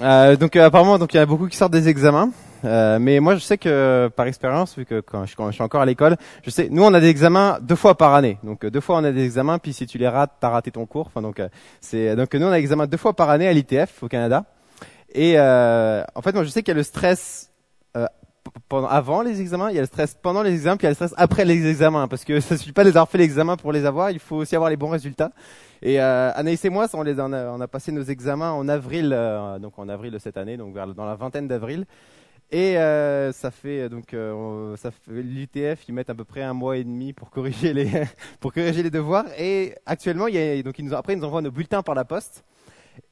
Euh, donc euh, apparemment, donc il y a beaucoup qui sortent des examens. Euh, mais moi, je sais que par expérience, vu que quand je, suis encore à l'école, je sais, nous on a des examens deux fois par année. Donc euh, deux fois on a des examens, puis si tu les rates, t'as raté ton cours. Enfin donc euh, c'est donc nous on a des examens deux fois par année à l'ITF au Canada. Et euh, en fait, moi je sais qu'il y a le stress avant les examens, il y a le stress pendant les examens, puis il y a le stress après les examens, parce que ça suffit pas de les avoir fait les examens pour les avoir, il faut aussi avoir les bons résultats. Et euh, Anaïs et moi, on, a, passé nos examens en avril, euh, donc en avril de cette année, donc vers, dans la vingtaine d'avril. Et euh, ça fait donc euh, ça fait l'UTF, ils mettent à peu près un mois et demi pour corriger les pour corriger les devoirs. Et actuellement, il y a, donc ils nous après ils nous envoient nos bulletins par la poste.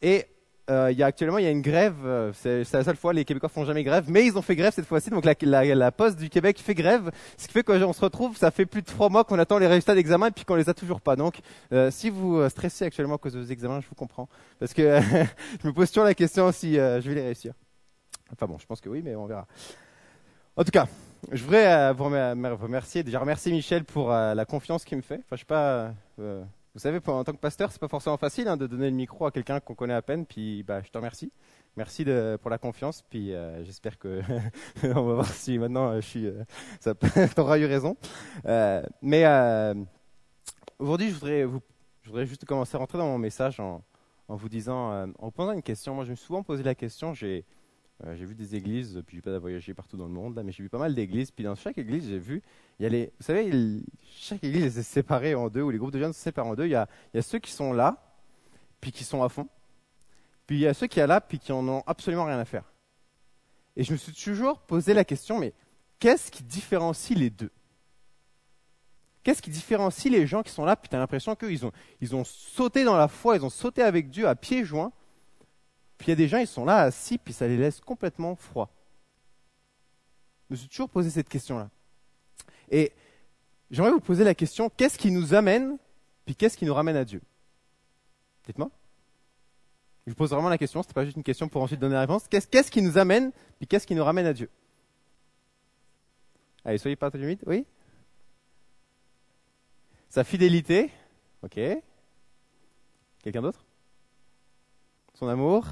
Et euh, il y a actuellement il y a une grève. euh, C'est la seule fois les Québécois font jamais grève, mais ils ont fait grève cette fois-ci. Donc la, la, poste du Québec fait grève, ce qui fait qu'on se retrouve. Ça fait plus de trois mois qu'on attend les résultats d'examen et puis qu'on les a toujours pas. Donc euh, si vous stressez actuellement à cause de vos examens, je vous comprends parce que je me pose toujours la question si je vais les réussir. Enfin bon, je pense que oui, mais on verra. En tout cas, je voudrais vous remer- me remercier, déjà remercier Michel pour la confiance qu'il me fait. Enfin, je sais pas, vous savez, en tant que pasteur, c'est pas forcément facile hein, de donner le micro à quelqu'un qu'on connaît à peine. Puis, bah, je te remercie. Merci pour la confiance. Puis, euh, j'espère que on va voir si maintenant euh, je suis, euh, t'auras eu raison. Mais aujourd'hui, je voudrais je voudrais juste commencer à rentrer dans mon message en, en vous disant, en posant une question. Moi, je me suis souvent posé la question. J'ai euh, j'ai vu des églises, puis j'ai pas voyagé partout dans le monde, là, mais j'ai vu pas mal d'églises. Puis dans chaque église, j'ai vu, il y a les, vous savez, chaque église est séparée en deux, ou les groupes de jeunes sont séparés en deux. Il y a, il y a ceux qui sont là, puis qui sont à fond. Puis il y a ceux qui sont là, puis qui en ont absolument rien à faire. Et je me suis toujours posé la question, mais qu'est-ce qui différencie les deux? Qu'est-ce qui différencie les gens qui sont là, puis tu as l'impression qu'ils ont, ils ont sauté dans la foi, ils ont sauté avec Dieu à pieds joints, puis il y a des gens, ils sont là assis, puis ça les laisse complètement froids. Je me suis toujours posé cette question-là. Et j'aimerais vous poser la question, qu'est-ce qui nous amène, puis qu'est-ce qui nous ramène à Dieu? Dites-moi. Je vous pose vraiment la question, c'est pas juste une question pour ensuite donner la réponse. Qu'est-ce qu'est-ce qui nous amène, puis qu'est-ce qui nous ramène à Dieu? Allez, soyez pas trop limite, oui? Sa fidélité, ok. Quelqu'un d'autre? Son amour?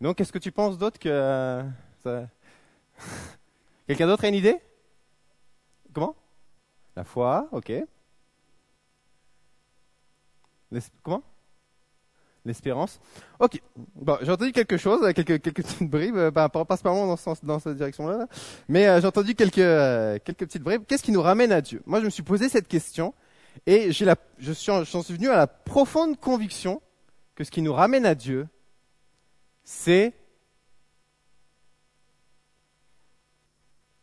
Donc, qu'est-ce que tu penses d'autre que euh, ça... Quelqu'un d'autre a une idée? Comment? La foi, ok. Comment? L'espérance. Ok. Bon, j'ai entendu quelque chose, euh, quelques quelques petites bribes, euh, pas, pas dans, ce dans cette direction-là, là. mais euh, j'ai entendu quelques euh, quelques petites bribes. Qu'est-ce qui nous ramène à Dieu? Moi, je me suis posé cette question et j'ai la, je suis, en- j'en suis venu à la profonde conviction que ce qui nous ramène à Dieu, c'est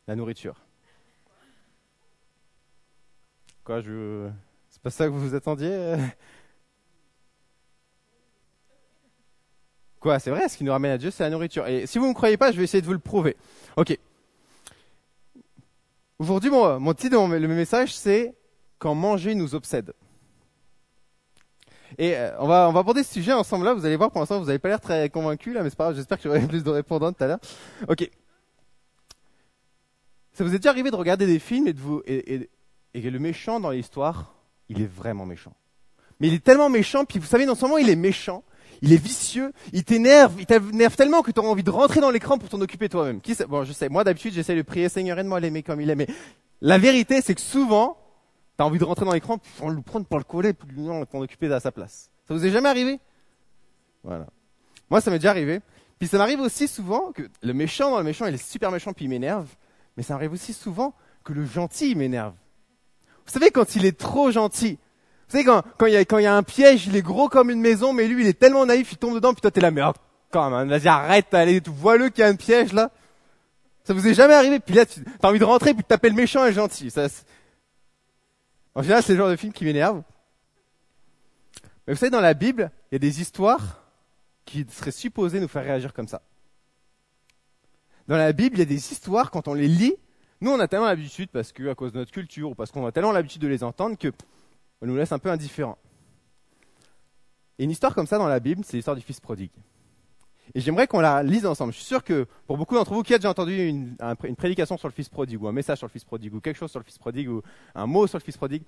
la nourriture. Quoi, je... C'est pas ça que vous vous attendiez euh Quoi, c'est vrai, ce qui nous ramène à Dieu, c'est la nourriture. Et si vous ne me croyez pas, je vais essayer de vous le prouver. Ok. Aujourd'hui, mon, mon titre le message, c'est Quand manger nous obsède. Et euh, on va on va aborder ce sujet ensemble là. Vous allez voir pour l'instant vous n'avez pas l'air très convaincu là, mais c'est pas grave. J'espère que j'aurai plus de répondants tout à l'heure. Ok. Ça vous est déjà arrivé de regarder des films et de vous et, et, et le méchant dans l'histoire, il est vraiment méchant. Mais il est tellement méchant, puis vous savez non seulement il est méchant, il est vicieux, il t'énerve, il t'énerve tellement que tu as envie de rentrer dans l'écran pour t'en occuper toi-même. Qui Bon, je sais, moi d'habitude j'essaie de prier Seigneur aide-moi à l'aimer comme il est, mais la vérité c'est que souvent T'as envie de rentrer dans l'écran, on le prendre par le collet, puis non, t'en occuper à sa place. Ça vous est jamais arrivé? Voilà. Moi, ça m'est déjà arrivé. Puis ça m'arrive aussi souvent que le méchant le méchant, il est super méchant, puis il m'énerve. Mais ça m'arrive aussi souvent que le gentil, il m'énerve. Vous savez, quand il est trop gentil, vous savez, quand, quand, il y a, quand il y a un piège, il est gros comme une maison, mais lui, il est tellement naïf, il tombe dedans, puis toi, t'es là, mais oh, quand même, vas-y, arrête, allez, vois-le qu'il y a un piège, là. Ça vous est jamais arrivé, puis là, tu as envie de rentrer, puis de taper le méchant et le gentil. En général, c'est le genre de film qui m'énerve. Mais vous savez, dans la Bible, il y a des histoires qui seraient supposées nous faire réagir comme ça. Dans la Bible, il y a des histoires, quand on les lit, nous, on a tellement l'habitude, parce que, à cause de notre culture, ou parce qu'on a tellement l'habitude de les entendre, que on nous laisse un peu indifférents. Et une histoire comme ça dans la Bible, c'est l'histoire du fils prodigue. Et j'aimerais qu'on la lise ensemble. Je suis sûr que pour beaucoup d'entre vous qui a déjà entendu une, un- une prédication sur le fils prodigue, ou un message sur le fils prodigue, ou quelque chose sur le fils prodigue, ou un mot sur le fils prodigue,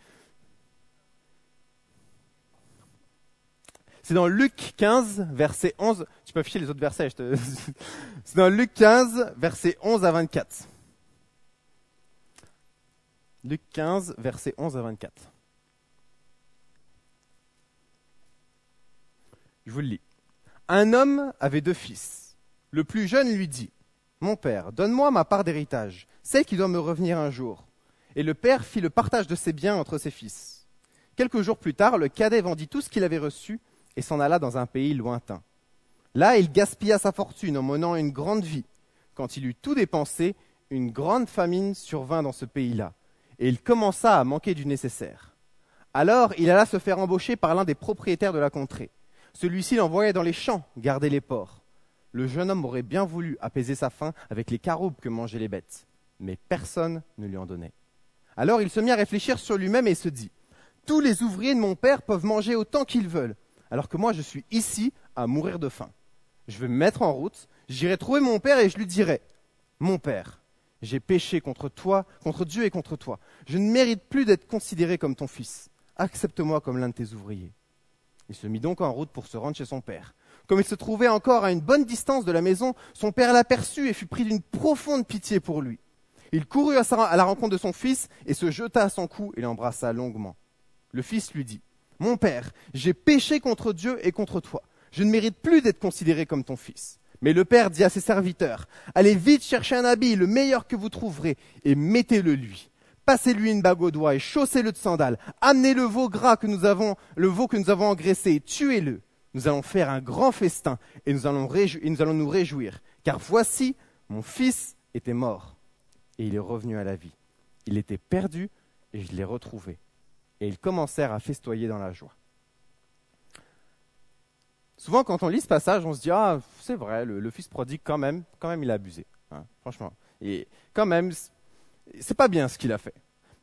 C'est dans Luc 15, verset 11. Tu peux afficher les autres versets. C'est dans Luc 15, verset 11 à 24. Luc 15, verset 11 à 24. Je vous le lis. Un homme avait deux fils. Le plus jeune lui dit, Mon père, donne-moi ma part d'héritage, celle qui doit me revenir un jour. Et le père fit le partage de ses biens entre ses fils. Quelques jours plus tard, le cadet vendit tout ce qu'il avait reçu et s'en alla dans un pays lointain. Là, il gaspilla sa fortune en menant une grande vie. Quand il eut tout dépensé, une grande famine survint dans ce pays-là, et il commença à manquer du nécessaire. Alors il alla se faire embaucher par l'un des propriétaires de la contrée. Celui-ci l'envoyait dans les champs garder les porcs. Le jeune homme aurait bien voulu apaiser sa faim avec les caroubes que mangeaient les bêtes, mais personne ne lui en donnait. Alors il se mit à réfléchir sur lui-même et se dit Tous les ouvriers de mon père peuvent manger autant qu'ils veulent, alors que moi je suis ici à mourir de faim. Je vais me mettre en route, j'irai trouver mon père et je lui dirai Mon père, j'ai péché contre toi, contre Dieu et contre toi. Je ne mérite plus d'être considéré comme ton fils. Accepte-moi comme l'un de tes ouvriers. Il se mit donc en route pour se rendre chez son père. Comme il se trouvait encore à une bonne distance de la maison, son père l'aperçut et fut pris d'une profonde pitié pour lui. Il courut à, la rencontre de son fils et se jeta à son cou et l'embrassa longuement. Le fils lui dit, Mon père, j'ai péché contre Dieu et contre toi. Je ne mérite plus d'être considéré comme ton fils. Mais le père dit à ses serviteurs, Allez vite chercher un habit, le meilleur que vous trouverez, et mettez-le lui passez-lui une bague au doigt et chaussez-le de sandales. Amenez le veau gras que nous avons, le veau que nous avons engraissé et tuez-le. Nous allons faire un grand festin et nous allons, nous réjouir. Car voici, mon fils était mort et il est revenu à la vie. Il était perdu et je l'ai retrouvé. Et ils commencèrent à festoyer dans la joie. Souvent, quand on lit ce passage, on se dit ah c'est vrai, le, fils prodigue quand même, quand même il a abusé, hein, franchement. Et quand même, c'est pas bien ce qu'il a fait.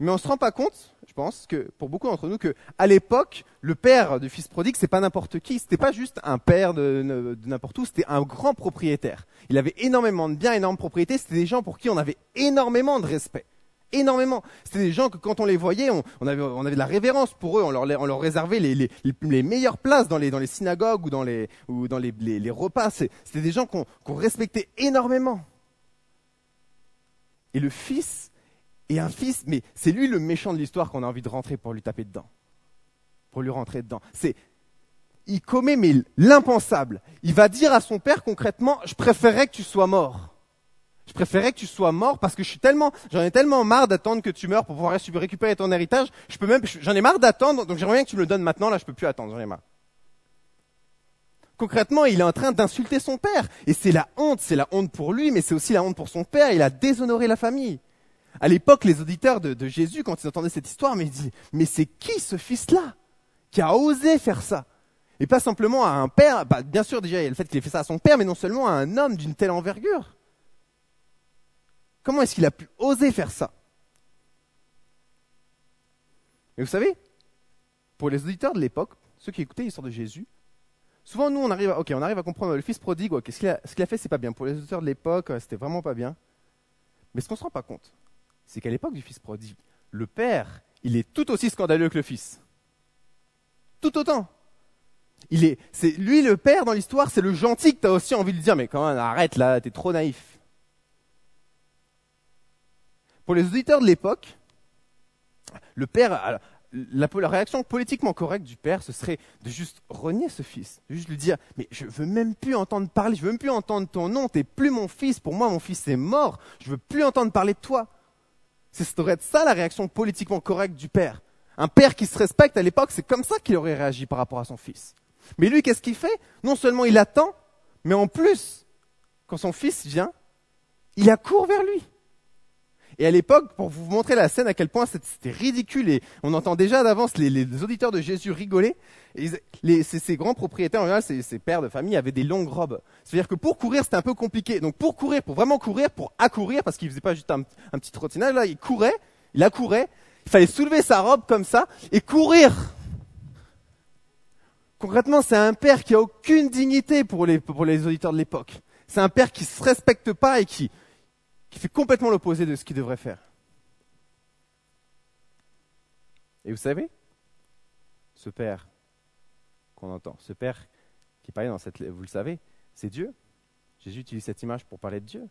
Mais on se rend pas compte, je pense, que pour beaucoup d'entre nous, que à l'époque, le père du fils prodigue, c'est pas n'importe qui. C'était pas juste un père de, n'importe où, c'était un grand propriétaire. Il avait énormément de biens, énormément de propriétés. C'était des gens pour qui on avait énormément de respect. Énormément. C'était des gens que quand on les voyait, on, avait, de la révérence pour eux. On leur, réservait les, meilleures places dans les, synagogues ou dans les, repas. C'était des gens qu'on respectait énormément. Et le fils et un fils, mais c'est lui le méchant de l'histoire qu'on a envie de rentrer pour lui taper dedans. Pour lui rentrer dedans. C'est, il commet mais l'impensable. Il va dire à son père concrètement, je préférerais que tu sois mort. Je préférerais que tu sois mort parce que je suis tellement, j'en ai tellement marre d'attendre que tu meurs pour pouvoir récupérer ton héritage. Je peux même, j'en ai marre d'attendre, donc j'aimerais bien que tu me le donnes maintenant. Là, je peux plus attendre, j'en ai marre. Concrètement, il est en train d'insulter son père. Et c'est la honte, c'est la honte pour lui, mais c'est aussi la honte pour son père. Il a déshonoré la famille. À l'époque, les auditeurs de, Jésus, quand ils entendaient cette histoire, mais ils disaient, mais c'est qui ce fils-là qui a osé faire ça? Et pas simplement à un père, bah, bien sûr déjà il y a le fait qu'il ait fait ça à son père, mais non seulement à un homme d'une telle envergure. Comment est-ce qu'il a pu oser faire ça? Et vous savez, pour les auditeurs de l'époque, ceux qui écoutaient l'histoire de Jésus, souvent nous on arrive, à, comprendre le fils prodigue, ce qu'il a, a, fait c'est pas bien. Pour les auditeurs de l'époque, c'était vraiment pas bien. Mais ce qu'on ne se rend pas compte, c'est qu'à l'époque du fils prodigue, le père, il est tout aussi scandaleux que le fils. Tout autant. Il est, c'est lui le père dans l'histoire, c'est le gentil que tu as aussi envie de dire, mais quand même, arrête là, t'es trop naïf. Pour les auditeurs de l'époque, le père, la, réaction politiquement correcte du père, ce serait de juste renier ce fils, de juste lui dire, mais je veux même plus entendre parler, je veux même plus entendre ton nom, t'es plus mon fils, pour moi mon fils est mort, je veux plus entendre parler de toi. Ce serait ça la réaction politiquement correcte du père. Un père qui se respecte à l'époque, c'est comme ça qu'il aurait réagi par rapport à son fils. Mais lui, qu'est-ce qu'il fait? Non seulement il attend, mais en plus, quand son fils vient, il accourt vers lui. Et à l'époque, pour vous montrer la scène à quel point c'était ridicule, et on entend déjà d'avance les, auditeurs de Jésus rigoler, ces, grands propriétaires, en général, ces, pères de famille, avaient des longues robes. C'est-à-dire que pour courir, c'était un peu compliqué. Donc pour courir, pour vraiment courir, pour accourir, parce qu'il faisait pas juste un, petit trottinage, là, il courait, il accourait, il fallait soulever sa robe comme ça, et courir Concrètement, c'est un père qui a aucune dignité pour les, pour les auditeurs de l'époque. C'est un père qui se respecte pas et qui, qui fait complètement l'opposé de ce qu'il devrait faire. Et vous savez, ce père qu'on entend. Ce Père qui parlait dans cette, vous le savez, c'est Dieu. Jésus utilise cette image pour parler de Dieu.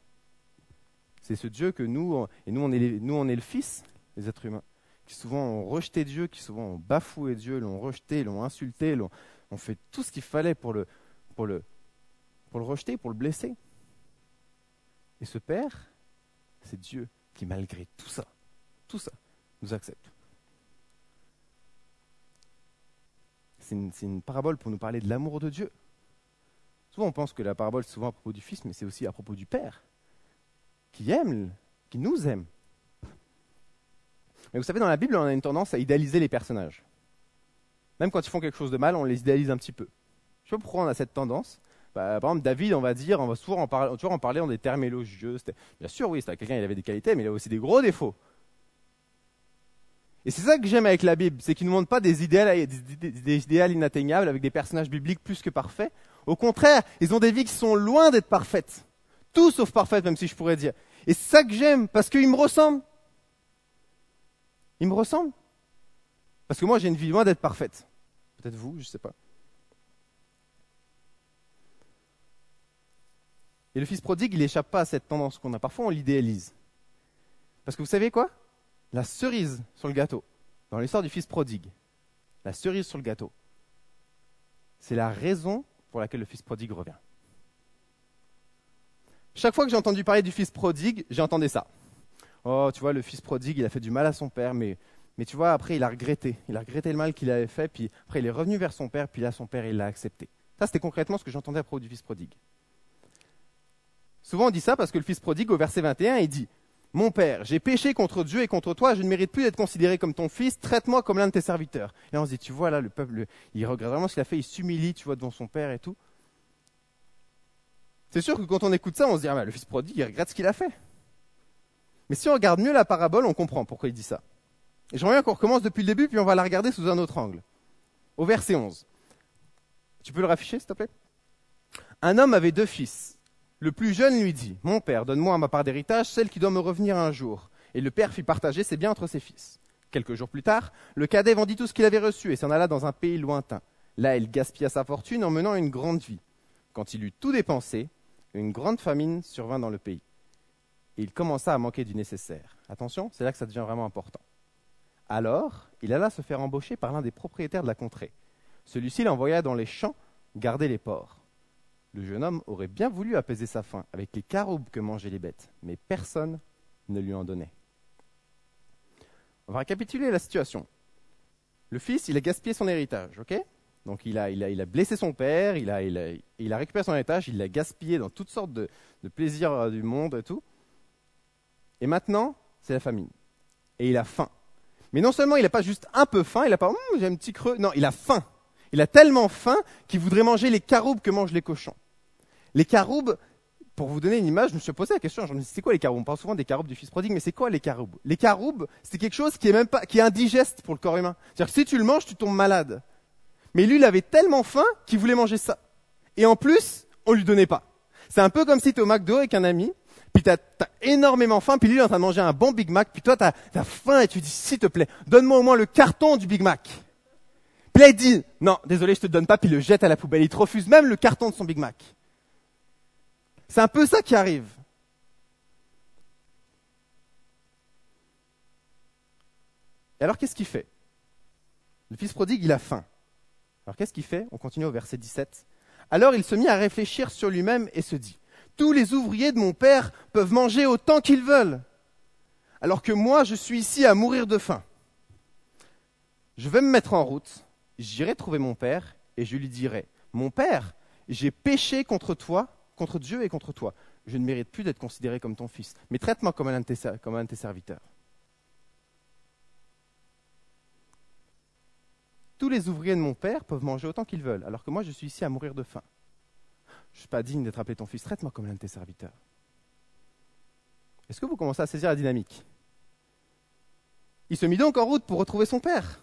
C'est ce Dieu que nous, et nous on, est nous on est le Fils, les êtres humains, qui souvent ont rejeté Dieu, qui souvent ont bafoué Dieu, l'ont rejeté, l'ont insulté, l'ont, ont fait tout ce qu'il fallait pour le, pour, le, pour le rejeter, pour le blesser. Et ce Père, c'est Dieu qui, malgré tout ça, tout ça, nous accepte. C'est une, parabole pour nous parler de l'amour de Dieu. Souvent, on pense que la parabole, c'est souvent à propos du Fils, mais c'est aussi à propos du Père, qui aime, qui nous aime. Mais vous savez, dans la Bible, on a une tendance à idéaliser les personnages. Même quand ils font quelque chose de mal, on les idéalise un petit peu. Je sais pas pourquoi on a cette tendance. Bah, par exemple, David, on va dire, on va toujours en, parler, en parler en des termes élogieux. Bien sûr, oui, c'était quelqu'un, il avait des qualités, mais il a aussi des gros défauts. Et c'est ça que j'aime avec la Bible, c'est qu'il ne nous montre pas des idéaux des, des idéaux inatteignables avec des personnages bibliques plus que parfaits. Au contraire, ils ont des vies qui sont loin d'être parfaites. Tout sauf parfaites, même si je pourrais dire. Et c'est ça que j'aime, parce qu'ils me ressemblent. Ils me ressemblent. Parce que moi, j'ai une vie loin d'être parfaite. Peut-être vous, je ne sais pas. Et le fils prodigue, il n'échappe pas à cette tendance qu'on a. Parfois, on l'idéalise. Parce que vous savez quoi? La cerise sur le gâteau, dans l'histoire du fils prodigue, la cerise sur le gâteau, c'est la raison pour laquelle le fils prodigue revient. Chaque fois que j'ai entendu parler du fils prodigue, j'ai entendu ça. Oh, tu vois, le fils prodigue, il a fait du mal à son père, mais, mais tu vois, après, il a regretté. Il a regretté le mal qu'il avait fait, puis après, il est revenu vers son père, puis là, son père, il l'a accepté. Ça, c'était concrètement ce que j'entendais à propos du fils prodigue. Souvent on dit ça parce que le fils prodigue, au verset 21, il dit Mon père, j'ai péché contre Dieu et contre toi, je ne mérite plus d'être considéré comme ton fils, traite-moi comme l'un de tes serviteurs. Et on se dit Tu vois, là, le peuple, il regrette vraiment ce qu'il a fait, il s'humilie, tu vois, devant son père et tout. C'est sûr que quand on écoute ça, on se dit ah, Le fils prodigue, il regrette ce qu'il a fait. Mais si on regarde mieux la parabole, on comprend pourquoi il dit ça. Et j'aimerais bien qu'on recommence depuis le début, puis on va la regarder sous un autre angle. Au verset 11. Tu peux le rafficher, s'il te plaît? Un homme avait deux fils. Le plus jeune lui dit, Mon père, donne-moi ma part d'héritage celle qui doit me revenir un jour. Et le père fit partager ses biens entre ses fils. Quelques jours plus tard, le cadet vendit tout ce qu'il avait reçu et s'en alla dans un pays lointain. Là, il gaspilla sa fortune en menant une grande vie. Quand il eut tout dépensé, une grande famine survint dans le pays. Et il commença à manquer du nécessaire. Attention, c'est là que ça devient vraiment important. Alors, il alla se faire embaucher par l'un des propriétaires de la contrée. Celui-ci l'envoya dans les champs garder les porcs. Le jeune homme aurait bien voulu apaiser sa faim avec les caroubes que mangeaient les bêtes, mais personne ne lui en donnait. On va récapituler la situation. Le fils, il a gaspillé son héritage, ok? Donc il a, blessé son père, il a, récupéré son héritage, il l'a gaspillé dans toutes sortes de, de plaisirs euh, du monde et tout. Et maintenant, c'est la famine. Et il a faim. Mais non seulement il n'a pas juste un peu faim, il n'a pas, hum, j'ai un petit creux, non, il a faim. Il a tellement faim qu'il voudrait manger les caroubes que mangent les cochons. Les caroubes, pour vous donner une image, je me suis posé la question, c'est quoi les caroubes On parle souvent des caroubes du fils prodigue, mais c'est quoi les caroubes Les caroubes, c'est quelque chose qui est même pas, qui est indigeste pour le corps humain. C'est-à-dire que si tu le manges, tu tombes malade. Mais lui, il avait tellement faim qu'il voulait manger ça. Et en plus, on lui donnait pas. C'est un peu comme si tu es au McDo avec un ami, puis tu as, énormément faim, puis lui, il est en train de manger un bon Big Mac, puis toi, tu as faim et tu dis, s'il te plaît, donne-moi au moins le carton du Big Mac. Puis là, il dit, non, désolé, je te donne pas, puis il le jette à la poubelle. Il te refuse même le carton de son Big Mac. C'est un peu ça qui arrive. Et alors, qu'est-ce qu'il fait? Le fils prodigue, il a faim. Alors, qu'est-ce qu'il fait? On continue au verset 17. Alors, il se mit à réfléchir sur lui-même et se dit, tous les ouvriers de mon père peuvent manger autant qu'ils veulent, alors que moi, je suis ici à mourir de faim. Je vais me mettre en route j'irai trouver mon père et je lui dirai, mon père, j'ai péché contre toi, contre Dieu et contre toi. Je ne mérite plus d'être considéré comme ton fils, mais traite-moi comme, un de tes serviteurs. Tous les ouvriers de mon père peuvent manger autant qu'ils veulent, alors que moi je suis ici à mourir de faim. Je ne suis pas digne d'être appelé ton fils, traite-moi comme l'un de tes serviteurs. Est-ce que vous commencez à saisir la dynamique? Il se mit donc en route pour retrouver son père.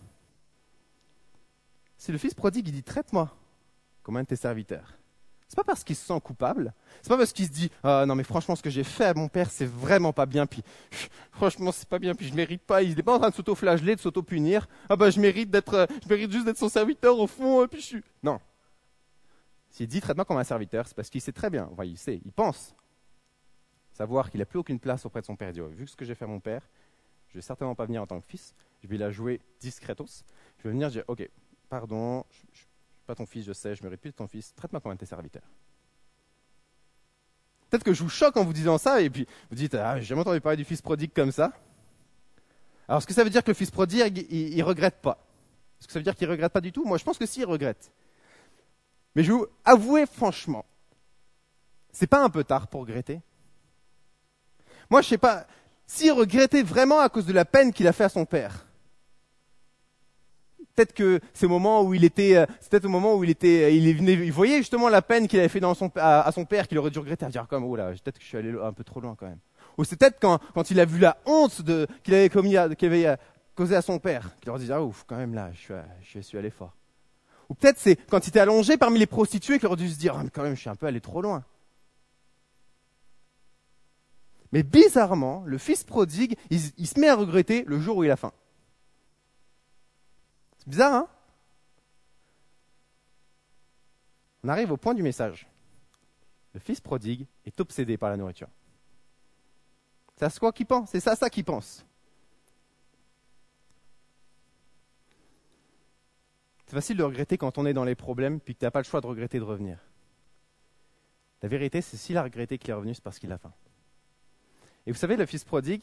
C'est le fils prodigue, il dit Traite-moi comme un de tes serviteurs. C'est pas parce qu'il se sent coupable. C'est pas parce qu'il se dit ah non mais franchement ce que j'ai fait à mon père c'est vraiment pas bien puis franchement c'est pas bien puis je mérite pas. Il n'est pas en train de s'auto-flageller, de s'auto-punir. Ah bah je mérite d'être, euh, je mérite juste d'être son serviteur au fond. Et puis je suis non. S'il dit traite-moi comme un serviteur, c'est parce qu'il sait très bien. Enfin, il sait, il pense savoir qu'il n'a plus aucune place auprès de son père. Dit vu ce que j'ai fait à mon père, je vais certainement pas venir en tant que fils. Je vais la jouer discretos. Je vais venir dire ok pardon, je, je pas ton fils, je sais, je plus de ton fils, traite-moi comme un tes serviteurs. Peut-être que je vous choque en vous disant ça, et puis vous dites, ah, j'ai jamais entendu parler du fils prodigue comme ça. Alors, est-ce que ça veut dire que le fils prodigue, il, il regrette pas? Est-ce que ça veut dire qu'il regrette pas du tout? Moi, je pense que si, il regrette. Mais je vous avouer franchement, c'est pas un peu tard pour regretter? Moi, je sais pas, s'il regrettait vraiment à cause de la peine qu'il a fait à son père, peut-être que c'est moment où il était, euh, c'était au moment où il était, euh, il il voyait justement la peine qu'il avait fait à, son père, qu'il aurait dû regretter, à dire comme, oh là, peut-être que je suis allé un peu trop loin quand même. Ou c'est peut-être quand, quand il a vu la honte qu'il avait commis, qu'il avait euh, causé à son père, qu'il aurait dit, ah ouf, quand même là, je suis, allé fort. Ou peut-être c'est quand il était allongé parmi les prostituées qu'il aurait dû se dire, ah, mais quand même, je suis un peu allé trop loin. Mais bizarrement, le fils prodigue, il se met à regretter le jour où il a faim. Bizarre, hein? On arrive au point du message. Le fils prodigue est obsédé par la nourriture. C'est à quoi qu'il pense, c'est ça, ça qu'il pense. C'est facile de regretter quand on est dans les problèmes, puis que tu n'as pas le choix de regretter de revenir. La vérité, c'est s'il a regretté qu'il est revenu, c'est parce qu'il a faim. Et vous savez, le fils prodigue,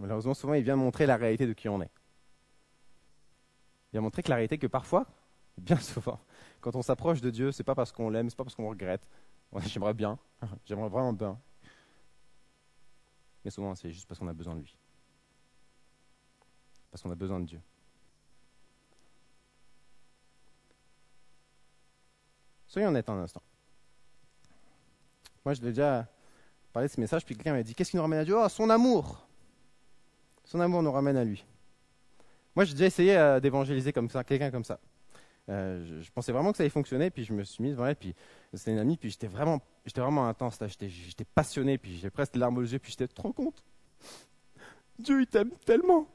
malheureusement, souvent, il vient montrer la réalité de qui on est il a montré que la réalité que parfois, bien souvent, quand on s'approche de Dieu, c'est pas parce qu'on l'aime, c'est pas parce qu'on regrette. J'aimerais bien, j'aimerais vraiment bien. Mais souvent, c'est juste parce qu'on a besoin de lui. Parce qu'on a besoin de Dieu. Soyons honnêtes un instant. Moi, je l'ai déjà parlé de ce message, puis quelqu'un m'a dit Qu'est-ce qui nous ramène à Dieu? Oh, son amour Son amour nous ramène à lui. Moi, j'ai déjà essayé euh, d'évangéliser comme ça, quelqu'un comme ça. Euh, je, pensais vraiment que ça allait fonctionner, puis je me suis mis devant elle, puis c'était une amie, puis j'étais vraiment, j'étais vraiment intense, j'étais, passionné, puis j'ai presque les larmes aux yeux, puis j'étais, trop compte? Dieu, il t'aime tellement.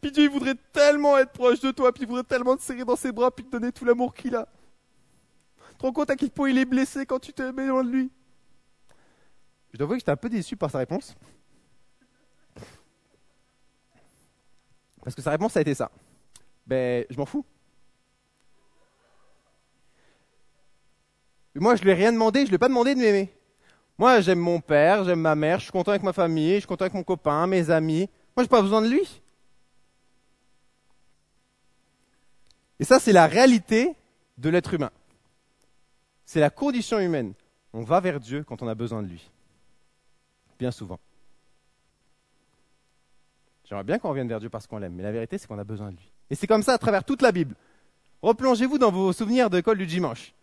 Puis Dieu, il voudrait tellement être proche de toi, puis il voudrait tellement te serrer dans ses bras, puis te donner tout l'amour qu'il a. Tu te rends compte à quel point il est blessé quand tu te mets loin de lui? Je dois avouer que j'étais un peu déçu par sa réponse. Parce que sa réponse a été ça. Ben, je m'en fous. Moi, je lui ai rien demandé, je lui ai pas demandé de m'aimer. Moi, j'aime mon père, j'aime ma mère, je suis content avec ma famille, je suis content avec mon copain, mes amis. Moi, j'ai pas besoin de lui. Et ça, c'est la réalité de l'être humain. C'est la condition humaine. On va vers Dieu quand on a besoin de lui. Bien souvent. J'aimerais bien qu'on revienne vers Dieu parce qu'on l'aime, mais la vérité, c'est qu'on a besoin de lui. Et c'est comme ça à travers toute la Bible. Replongez-vous dans vos souvenirs d'école du dimanche.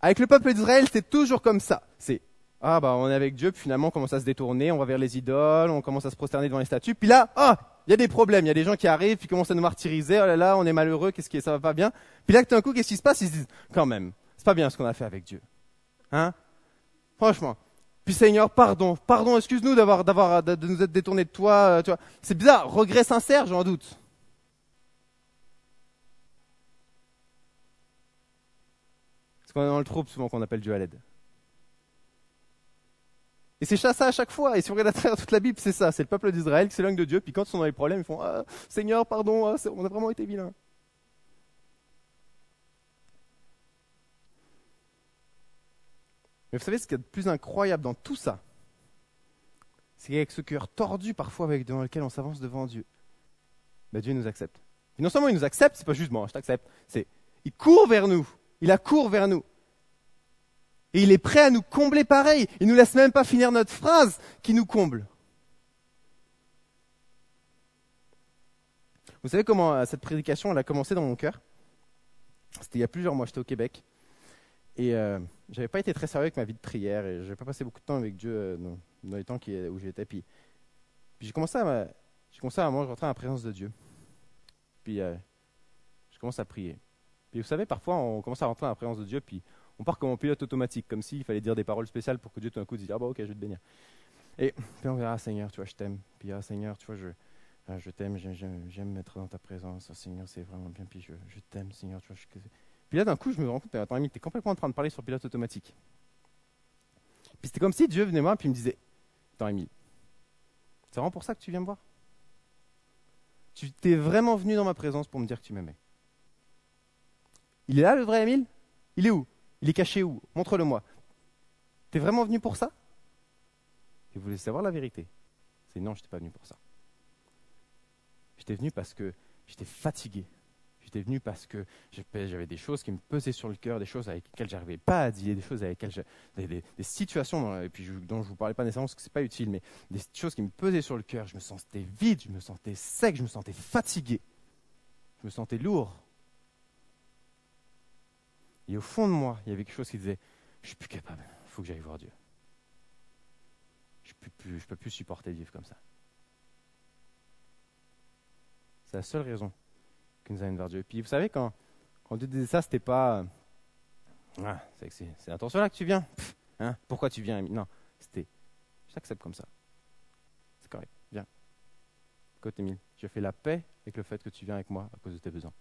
Avec le peuple d'Israël, c'est toujours comme ça. C'est ah bah on est avec Dieu, puis finalement on commence à se détourner, on va vers les idoles, on commence à se prosterner devant les statues, puis là, ah, il y a des problèmes, il y a des gens qui arrivent, puis commencent à nous martyriser, oh là là, on est malheureux, qu'est-ce qui ça va pas bien? Puis là, tout d'un coup, qu'est-ce qui se passe? Ils se disent, quand même, c'est pas bien ce qu'on a fait avec Dieu. Hein? Franchement, puis Seigneur, pardon, pardon, excuse-nous d'avoir, d'avoir, de nous être détournés de toi. Euh, tu vois. C'est bizarre, regret sincère, j'en doute. Parce qu'on est dans le trouble souvent qu'on appelle Dieu à l'aide. Et c'est ça à chaque fois. Et si on regarde à travers toute la Bible, c'est ça. C'est le peuple d'Israël qui s'éloigne de Dieu. Puis quand ils sont dans les problèmes, ils font ah, Seigneur, pardon, ah, on a vraiment été vilains. Mais vous savez ce qu'il y a de plus incroyable dans tout ça? C'est qu'avec ce cœur tordu parfois avec, dans lequel on s'avance devant Dieu, ben Dieu nous accepte. Non seulement il nous accepte, c'est pas juste bon, je t'accepte, c'est il court vers nous, il accourt vers nous. Et il est prêt à nous combler pareil. Il nous laisse même pas finir notre phrase qui nous comble. Vous savez comment euh, cette prédication elle a commencé dans mon cœur? C'était il y a plusieurs mois, j'étais au Québec. Et euh, j'avais pas été très sérieux avec ma vie de prière et j'avais pas passé beaucoup de temps avec Dieu euh, dans, les temps où j'étais. Puis, puis j'ai commencé à, j'ai commencé à moi, en présence de Dieu. Puis euh, je commence à prier. Puis vous savez, parfois, on commence à rentrer la présence de Dieu, puis on part comme en pilote automatique, comme s'il fallait dire des paroles spéciales pour que Dieu tout d'un coup dise Ah bah ok, je vais te bénir. Et puis on verra, ah, Seigneur, tu vois, je t'aime. Puis ah Seigneur, tu vois, je, ah, je t'aime, j'aime être dans ta présence. Ah, Seigneur, c'est vraiment bien. Puis je, je t'aime, Seigneur, tu vois. Puis là, d'un coup, je me rends compte, attends, tu es complètement en train de parler sur pilote automatique. Puis c'était comme si Dieu venait moi, puis me disait Attends, Émile, c'est vraiment pour ça que tu viens me voir? Tu t'es vraiment venu dans ma présence pour me dire que tu m'aimais. Il est là, le vrai Émile? Il est où? Il est caché où? Montre-le-moi. T'es vraiment venu pour ça? Et vous savoir la vérité? C'est non, je n'étais pas venu pour ça. J'étais venu parce que j'étais fatigué. J'étais venu parce que j'avais des choses qui me pesaient sur le cœur, des choses avec lesquelles j'arrivais pas à dire, des choses avec lesquelles des, situations dont, je, dont vous parlais pas nécessairement parce que c'est pas utile, mais des choses qui me pesaient sur le cœur. Je me sentais vide, je me sentais sec, je me sentais fatigué, je me sentais lourd. Et au fond de moi, il y avait quelque chose qui disait Je suis plus capable, il faut que j'aille voir Dieu. Je ne peux plus supporter de vivre comme ça. C'est la seule raison qui nous amène vers Dieu. Puis vous savez, quand, quand Dieu disait ça, c'était pas. Ah, c'est l'intention là que tu viens. hein, pourquoi tu viens Non, c'était. J'accepte comme ça. C'est correct, viens. Écoute, Émile, je fais la paix avec le fait que tu viens avec moi à cause de tes besoins.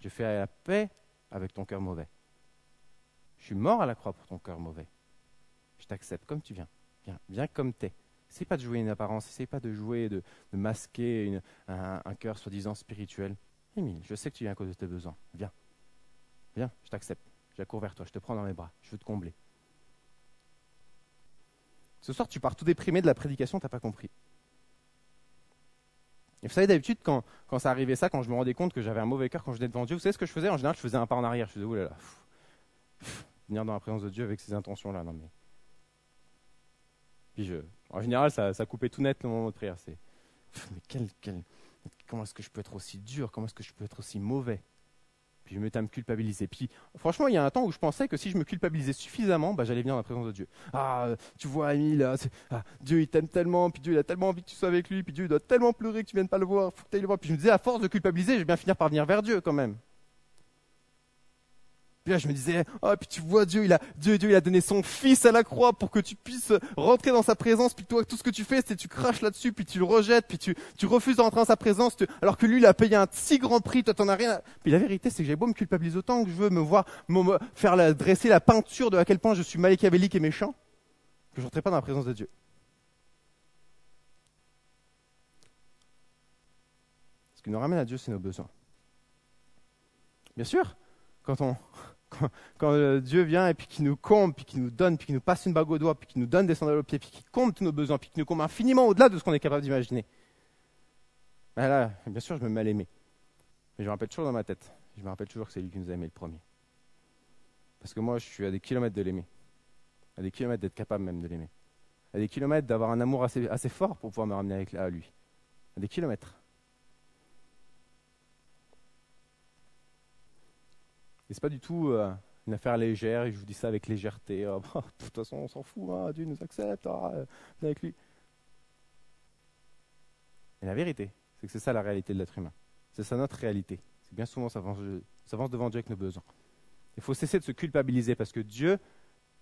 Je fais la paix avec ton cœur mauvais. Je suis mort à la croix pour ton cœur mauvais. Je t'accepte comme tu viens. Viens, viens comme t'es. Essaye pas de jouer une apparence, essaye pas de jouer, de, masquer un, cœur soi-disant spirituel. Émile, je sais que tu viens à cause de tes besoins. Viens. Viens, je t'accepte. J'accours vers toi, je te prends dans mes bras, je veux te combler. Ce soir, tu pars tout déprimé de la prédication, tu n'as pas compris. Et vous savez, d'habitude, quand, quand ça arrivait ça, quand je me rendais compte que j'avais un mauvais cœur quand je venais devant Dieu, vous savez ce que je faisais? En général, je faisais un pas en arrière. Je faisais, oulala, venir dans la présence de Dieu avec ces intentions-là. Non, mais. Puis je, en général, ça, coupait tout net le moment de prière. C'est, mais quel, quel, comment est-ce que je peux être aussi dur Comment est-ce que je peux être aussi mauvais? Puis je me à me culpabiliser. Puis franchement, il y a un temps où je pensais que si je me culpabilisais suffisamment, bah, j'allais venir dans la présence de Dieu. Ah, tu vois, Emile, ah, Dieu il t'aime tellement, puis Dieu il a tellement envie que tu sois avec lui, puis Dieu il doit tellement pleurer que tu viennes pas le voir, faut que tu ailles le voir. Puis je me disais, à force de culpabiliser, je vais bien finir par venir vers Dieu quand même. Puis là, je me disais, oh, puis tu vois, Dieu, il a, Dieu, Dieu, il a donné son fils à la croix pour que tu puisses rentrer dans sa présence. Puis toi, tout ce que tu fais, c'est tu craches là-dessus, puis tu le rejettes, puis tu, tu refuses de rentrer dans sa présence, alors que lui, il a payé un si grand prix, toi, t'en as rien. À... Puis la vérité, c'est que j'ai beau me culpabiliser autant que je veux me voir, faire dresser la peinture de à quel point je suis maléchiavélique et méchant, que je rentrais pas dans la présence de Dieu. Ce qui nous ramène à Dieu, c'est nos besoins. Bien sûr, quand on, quand, euh, Dieu vient et puis qui nous comble, puis qui nous donne, puis qui nous passe une bague au doigt, puis qui nous donne des sandales aux pieds, puis qui comble tous nos besoins, puis qui nous comble infiniment au-delà de ce qu'on est capable d'imaginer. Ben bien sûr, je me mets à. Mais je me rappelle toujours dans ma tête. Je me rappelle toujours que c'est lui qui nous a aimés le premier. Parce que moi, je suis à des kilomètres de l'aimer. À des kilomètres d'être capable même de l'aimer. À des kilomètres d'avoir un amour assez, assez fort pour pouvoir me ramener avec, à lui. À des kilomètres. Et c'est pas du tout euh, une affaire légère, et je vous dis ça avec légèreté. Bah, de toute façon, on s'en fout, hein, Dieu nous accepte, ah, euh, avec lui. Et la vérité, c'est que c'est ça la réalité de l'être humain. C'est ça notre réalité. C'est bien souvent, ça s'avance devant Dieu avec nos besoins. Il faut cesser de se culpabiliser parce que Dieu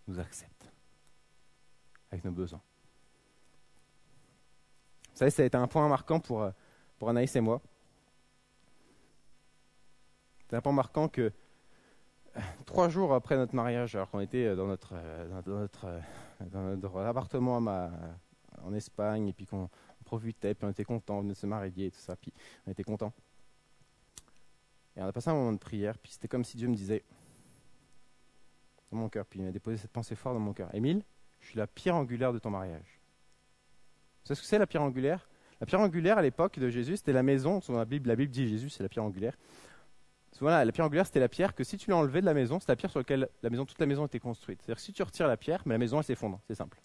nous accepte avec nos besoins. Vous savez, ça a été un point marquant pour, euh, pour Anaïs et moi. C'est un point marquant que trois jours après notre mariage, alors qu'on était dans notre, dans notre, dans notre appartement en Espagne, et puis qu'on profitait, puis on était contents, on venait de se marier et tout ça, puis on était contents. Et on a passé un moment de prière, puis c'était comme si Dieu me disait, dans mon cœur, puis il m'a déposé cette pensée forte dans mon cœur. Émile, je suis la pierre angulaire de ton mariage. Vous savez ce que c'est la pierre angulaire? La pierre angulaire à l'époque de Jésus, c'était la maison, la Bible, la Bible dit Jésus, c'est la pierre angulaire. Voilà, la pierre angulaire, c'était la pierre que si tu l'enlevais de la maison, c'est la pierre sur laquelle la maison, toute la maison était construite. C'est-à-dire que si tu retires la pierre, mais la maison, elle s'effondre. C'est simple.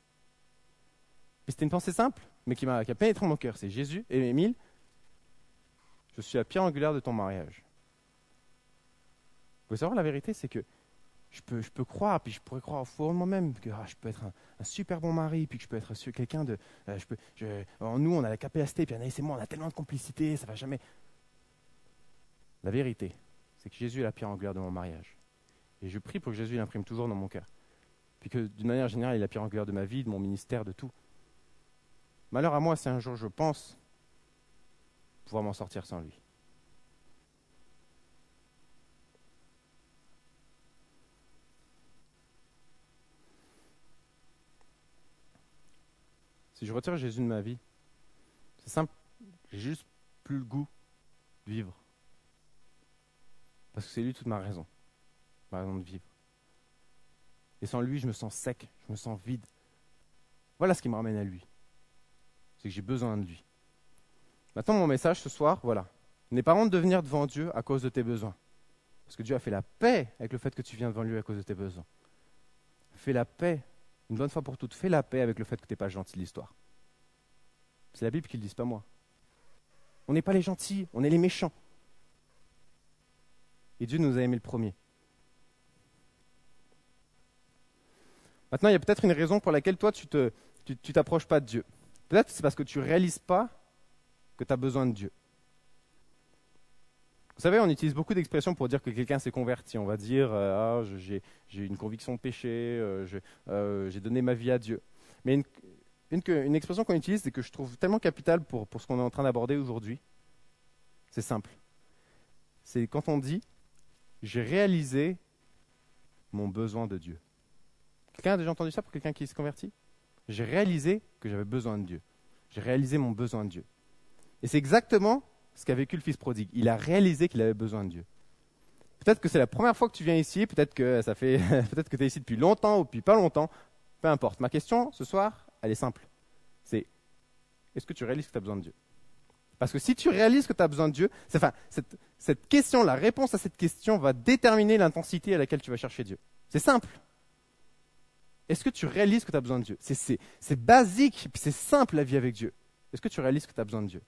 Et c'était une pensée simple, mais qui, m'a, qui a pénétré mon cœur. C'est Jésus et Émile, je suis la pierre angulaire de ton mariage. Vous savoir la vérité, c'est que je peux, je peux croire, puis je pourrais croire au fond de moi-même que ah, je peux être un, super bon mari, puis que je peux être quelqu'un de. Euh, je peux, nous, on a la capacité, puis Anaïs et moi, on a tellement de complicité, ça va jamais. La vérité, Jésus est la pierre angulaire de mon mariage. Et je prie pour que Jésus l'imprime toujours dans mon cœur. Puis que d'une manière générale, il est la pierre angulaire de ma vie, de mon ministère, de tout. Malheur à moi si un jour je pense pouvoir m'en sortir sans lui. Si je retire Jésus de ma vie, c'est simple, j'ai juste plus le goût de vivre. Parce que c'est lui toute ma raison, ma raison de vivre. Et sans lui, je me sens sec, je me sens vide. Voilà ce qui me ramène à lui. C'est que j'ai besoin de lui. Maintenant, mon message ce soir, voilà. N'aie pas honte de venir devant Dieu à cause de tes besoins. Parce que Dieu a fait la paix avec le fait que tu viens devant lui à cause de tes besoins. Fais la paix une bonne fois pour toutes, fais la paix avec le fait que tu n'es pas gentil l'histoire. C'est la Bible qui le dit, pas moi. On n'est pas les gentils, on est les méchants. Et Dieu nous a aimés le premier. Maintenant, il y a peut-être une raison pour laquelle toi, tu ne t'approches pas de Dieu. Peut-être c'est parce que tu ne réalises pas que tu as besoin de Dieu. Vous savez, on utilise beaucoup d'expressions pour dire que quelqu'un s'est converti. On va dire euh, ah, j'ai, une conviction de péché, euh, euh, j'ai donné ma vie à Dieu. Mais une, expression qu'on utilise et que je trouve tellement capitale pour ce qu'on est en train d'aborder aujourd'hui, c'est simple. C'est quand on dit j'ai réalisé mon besoin de Dieu. Quelqu'un a déjà entendu ça pour quelqu'un qui s'est converti J'ai réalisé que j'avais besoin de Dieu. J'ai réalisé mon besoin de Dieu. Et c'est exactement ce qu'a vécu le fils prodigue. Il a réalisé qu'il avait besoin de Dieu. Peut-être que c'est la première fois que tu viens ici, peut-être que ça fait, peut-être que tu es ici depuis longtemps ou depuis pas longtemps, peu importe. Ma question ce soir, elle est simple. C'est est-ce que tu réalises que tu as besoin de Dieu? Parce que si tu réalises que tu as besoin de Dieu, enfin, cette, question, la réponse à cette question va déterminer l'intensité à laquelle tu vas chercher Dieu. C'est simple. Est-ce que tu réalises que tu as besoin de Dieu? C'est basique, c'est simple la vie avec Dieu. Est-ce que tu réalises que tu as besoin de Dieu?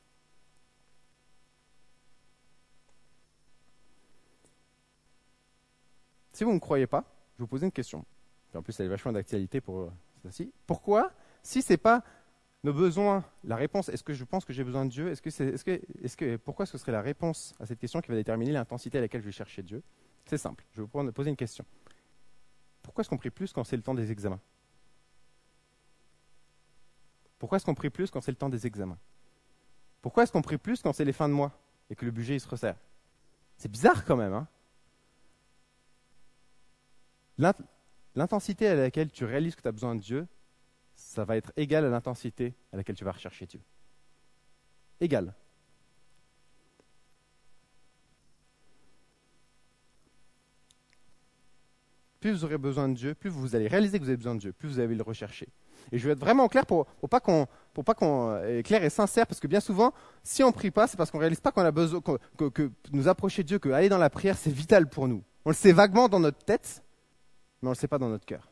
Si vous ne me croyez pas, je vous poser une question. en plus, elle est vachement d'actualité pour euh, ceci. Pourquoi, si ce n'est pas nos besoins, la réponse, est-ce que je pense que j'ai besoin de Dieu? Est-ce que c'est, est-ce que, est-ce que, Pourquoi ce serait la réponse à cette question qui va déterminer l'intensité à laquelle je vais chercher Dieu? C'est simple. Je vais vous poser une question. Pourquoi est-ce qu'on prie plus quand c'est le temps des examens? Pourquoi est-ce qu'on prie plus quand c'est le temps des examens? Pourquoi est-ce qu'on prie plus quand c'est les fins de mois et que le budget il se resserre? C'est bizarre quand même, hein? L'intensité à laquelle tu réalises que tu as besoin de Dieu, ça va être égal à l'intensité à laquelle tu vas rechercher Dieu. Égal. Plus vous aurez besoin de Dieu, plus vous allez réaliser que vous avez besoin de Dieu, plus vous allez le rechercher. Et je vais être vraiment clair pour, pas qu'on, pour pas qu'on est clair et sincère, parce que bien souvent, si on prie pas, c'est parce qu'on réalise pas qu'on a besoin, que, que, nous approcher de Dieu, que aller dans la prière, c'est vital pour nous. On le sait vaguement dans notre tête, mais on le sait pas dans notre cœur.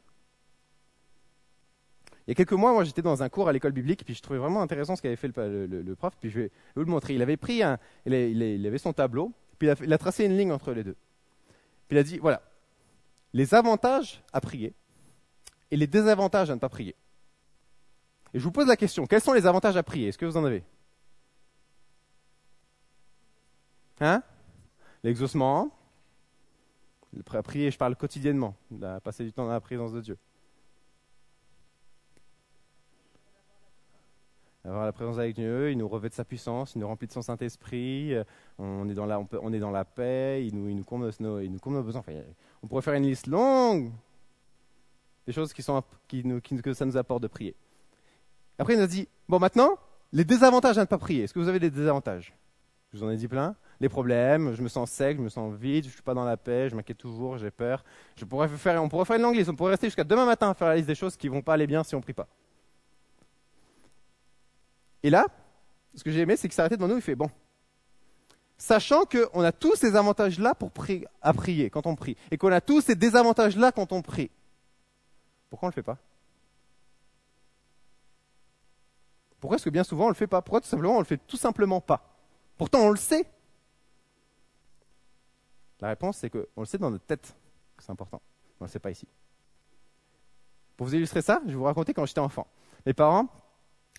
Il y a quelques mois, moi, j'étais dans un cours à l'école biblique, puis je trouvais vraiment intéressant ce qu'avait fait le, prof, puis je vais vous le montrer. Il avait pris un, il, avait son tableau, puis il a, tracé une ligne entre les deux. Puis il a dit, voilà, les avantages à prier et les désavantages à ne pas prier. Et je vous pose la question, quels sont les avantages à prier? Est-ce que vous en avez? Hein? L'exaucement, à prier, je parle quotidiennement, passer du temps dans la présence de Dieu. Avoir la présence avec Dieu, il nous revêt de sa puissance, il nous remplit de son Saint-Esprit, euh, on est dans la, on, est dans la paix, il nous, il nous, comble, nos, il nous nos besoins. on pourrait faire une liste longue des choses qui sont, qui nous, que ça nous apporte de prier. Après, il nous a dit, bon maintenant, les désavantages à ne pas prier. Est-ce que vous avez des désavantages? Je vous en ai dit plein les problèmes, je me sens sec, je me sens vide, je ne suis pas dans la paix, je m'inquiète toujours, j'ai peur. Je pourrais faire, on pourrait faire une longue liste, on pourrait rester jusqu'à demain matin à faire la liste des choses qui ne vont pas aller bien si on ne prie pas. Et là, ce que j'ai aimé, c'est qu'il s'est arrêté devant nous, il fait bon. Sachant qu'on a tous ces avantages-là pour prier, à prier quand on prie, et qu'on a tous ces désavantages-là quand on prie, pourquoi on ne le fait pas? Pourquoi est-ce que bien souvent on ne le fait pas? Pourquoi tout simplement on ne le fait tout simplement pas? Pourtant on le sait. La réponse, c'est qu'on le sait dans notre tête que c'est important. On ne le sait pas ici. Pour vous illustrer ça, je vais vous raconter quand j'étais enfant. Mes parents,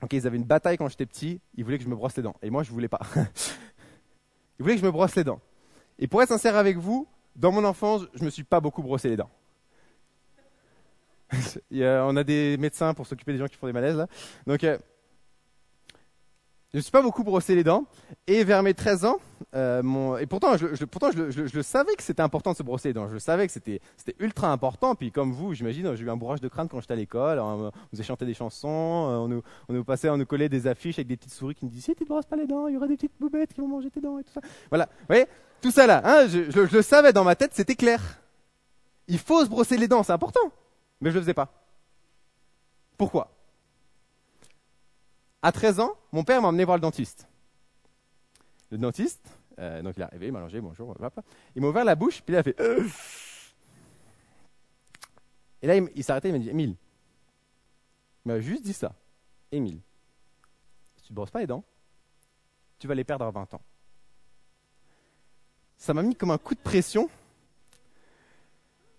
ok, ils avaient une bataille quand j'étais petit, ils voulaient que je me brosse les dents. Et moi, je ne voulais pas. ils voulaient que je me brosse les dents. Et pour être sincère avec vous, dans mon enfance, je me suis pas beaucoup brossé les dents. on a des médecins pour s'occuper des gens qui font des malaises là. Donc euh, je ne suis pas beaucoup brossé les dents. Et vers mes 13 ans, euh, mon... et pourtant, je, pourtant je, je, le savais que c'était important de se brosser les dents. Je le savais que c'était, c'était ultra important. Puis comme vous, j'imagine, j'ai eu un bourrage de crâne quand j'étais à l'école. On nous a chanté des chansons, euh, on nous, on nous passait, on nous collait des affiches avec des petites souris qui nous disaient si tu ne brosses pas les dents, il y aura des petites boubettes qui vont manger tes dents et tout ça. Voilà, vous voyez, tout ça là, hein, je, je, le savais dans ma tête, c'était clair. Il faut se brosser les dents, c'est important. Mais je le faisais pas. Pourquoi? À 13 ans, mon père m'a emmené voir le dentiste. Le dentiste, euh, donc il est arrivé, il m'a allongé, bonjour. Il m'a ouvert la bouche, puis il a fait. Euh. Et là, il, s'est arrêté, il m'a dit Émile. Il m'a juste dit ça. Émile, si tu ne brosses pas les dents, tu vas les perdre à 20 ans. Ça m'a mis comme un coup de pression.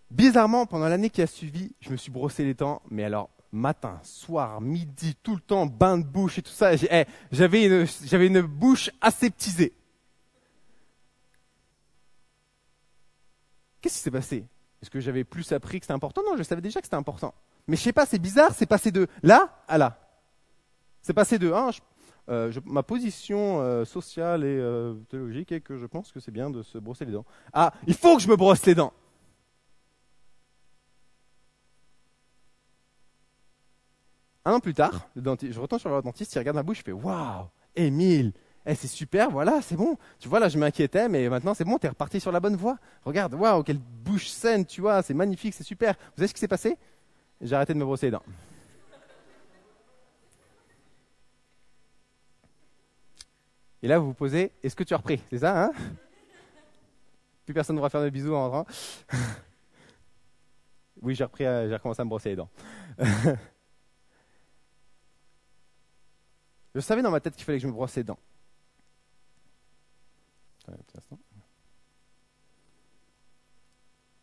Bizarrement, pendant l'année qui a suivi, je me suis brossé les dents, mais alors matin, soir, midi, tout le temps, bain de bouche et tout ça. Eh, j'avais une, bouche aseptisée. Qu'est-ce qui s'est passé? Est-ce que j'avais plus appris que c'était important? Non, je savais déjà que c'était important. Mais je sais pas, c'est bizarre, c'est passé de là à là. C'est passé de hein, ma position euh, sociale et euh, théologique est que je pense que c'est bien de se brosser les dents. Ah, il faut que je me brosse les dents. Un an plus tard, je retourne sur le dentiste, il regarde ma bouche, je fais Waouh, Émile, eh, c'est super, voilà, c'est bon. Tu vois, là, je m'inquiétais, mais maintenant, c'est bon, t'es reparti sur la bonne voie. Regarde, waouh, quelle bouche saine, tu vois, c'est magnifique, c'est super. Vous savez ce qui s'est passé? J'ai arrêté de me brosser les dents. Et là, vous vous posez, est-ce que tu as repris? C'est ça, hein? Plus personne ne va faire de bisous en rentrant. oui, j'ai repris, euh, j'ai recommencé à me brosser les dents. Je savais dans ma tête qu'il fallait que je me brosse les dents.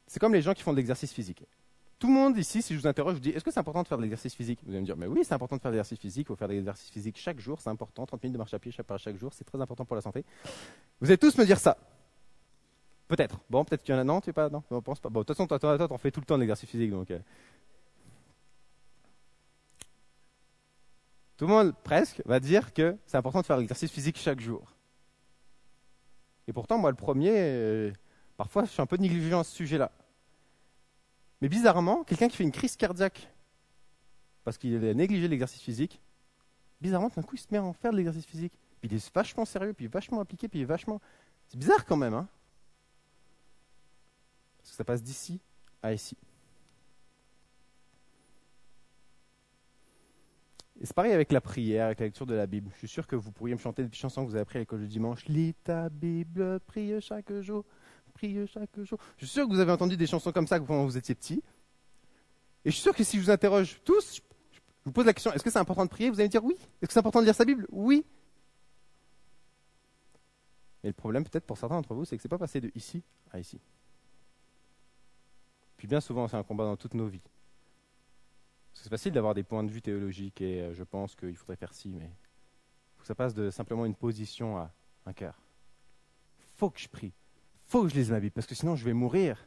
C'est comme les gens qui font de l'exercice physique. Tout le monde ici, si je vous interroge, je vous dis est-ce que c'est important de faire de l'exercice physique? Vous allez me dire mais oui, c'est important de faire de l'exercice physique, il faut faire de l'exercice physique chaque jour, c'est important, 30 minutes de marche à pied chaque, jour, c'est très important pour la santé. Vous allez tous me dire ça. Peut-être. Bon, peut-être qu'il y en a. Non, tu es pas. Non, on pense pas. Bon, de toute façon, toi, toi, toi, fais tout le temps de l'exercice physique, donc. Euh, Tout le monde, presque, va dire que c'est important de faire l'exercice physique chaque jour. Et pourtant, moi, le premier, euh, parfois, je suis un peu négligent à ce sujet-là. Mais bizarrement, quelqu'un qui fait une crise cardiaque parce qu'il a négligé l'exercice physique, bizarrement, d'un coup, il se met à en faire de l'exercice physique. Puis il est vachement sérieux, puis vachement appliqué, puis il est vachement. C'est bizarre quand même, hein Parce que ça passe d'ici à ici. C'est pareil avec la prière, avec la lecture de la Bible. Je suis sûr que vous pourriez me chanter des chansons que vous avez apprises à l'école du dimanche. Lis ta Bible, prie chaque jour, prie chaque jour. Je suis sûr que vous avez entendu des chansons comme ça quand vous étiez petit. Et je suis sûr que si je vous interroge tous, je vous pose la question, est-ce que c'est important de prier? Vous allez me dire oui. Est-ce que c'est important de lire sa Bible? Oui. Et le problème peut-être pour certains d'entre vous, c'est que ce n'est pas passé de ici à ici. Puis bien souvent, c'est un combat dans toutes nos vies. C'est facile d'avoir des points de vue théologiques et euh, je pense qu'il faudrait faire ci, mais ça passe de simplement une position à un cœur. Faut que je prie, faut que je lise ma Bible, parce que sinon je vais mourir.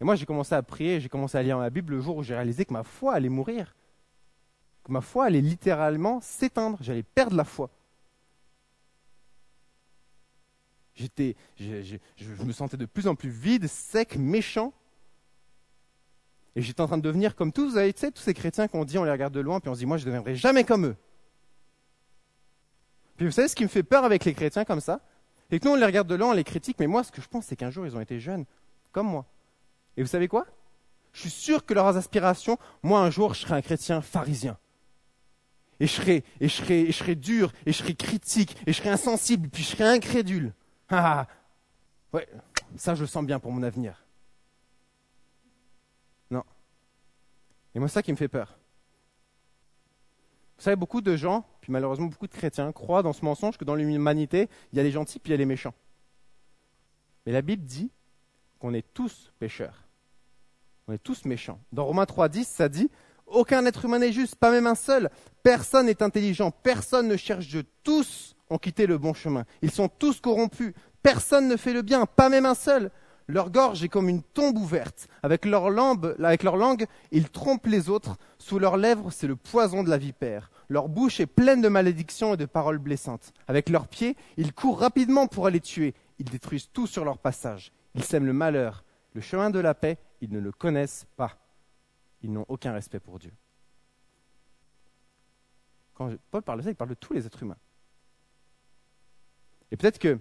Et moi j'ai commencé à prier, j'ai commencé à lire ma Bible le jour où j'ai réalisé que ma foi allait mourir, que ma foi allait littéralement s'éteindre, j'allais perdre la foi. J'étais, je me sentais de plus en plus vide, sec, méchant. Et j'étais en train de devenir comme tous, vous savez, tous ces chrétiens qu'on dit, on les regarde de loin, puis on se dit, moi, je ne deviendrai jamais comme eux. Puis vous savez, ce qui me fait peur avec les chrétiens comme ça, c'est que nous, on les regarde de loin, on les critique, mais moi, ce que je pense, c'est qu'un jour, ils ont été jeunes, comme moi. Et vous savez quoi? Je suis sûr que leurs aspirations, moi, un jour, je serai un chrétien pharisien. Et je serai, et je serai, et je serai dur, et je serai critique, et je serai insensible, puis je serai incrédule. Ah, ouais, ça, je le sens bien pour mon avenir. Et moi, ça qui me fait peur. Vous savez, beaucoup de gens, puis malheureusement beaucoup de chrétiens, croient dans ce mensonge que dans l'humanité, il y a les gentils puis il y a les méchants. Mais la Bible dit qu'on est tous pécheurs. On est tous méchants. Dans Romains 3.10, ça dit Aucun être humain n'est juste, pas même un seul. Personne n'est intelligent, personne ne cherche Dieu. Tous ont quitté le bon chemin. Ils sont tous corrompus. Personne ne fait le bien, pas même un seul. Leur gorge est comme une tombe ouverte. Avec leur, langue, avec leur langue, ils trompent les autres. Sous leurs lèvres, c'est le poison de la vipère. Leur bouche est pleine de malédictions et de paroles blessantes. Avec leurs pieds, ils courent rapidement pour aller tuer. Ils détruisent tout sur leur passage. Ils sèment le malheur. Le chemin de la paix, ils ne le connaissent pas. Ils n'ont aucun respect pour Dieu. Quand Paul parle de ça, il parle de tous les êtres humains. Et peut-être que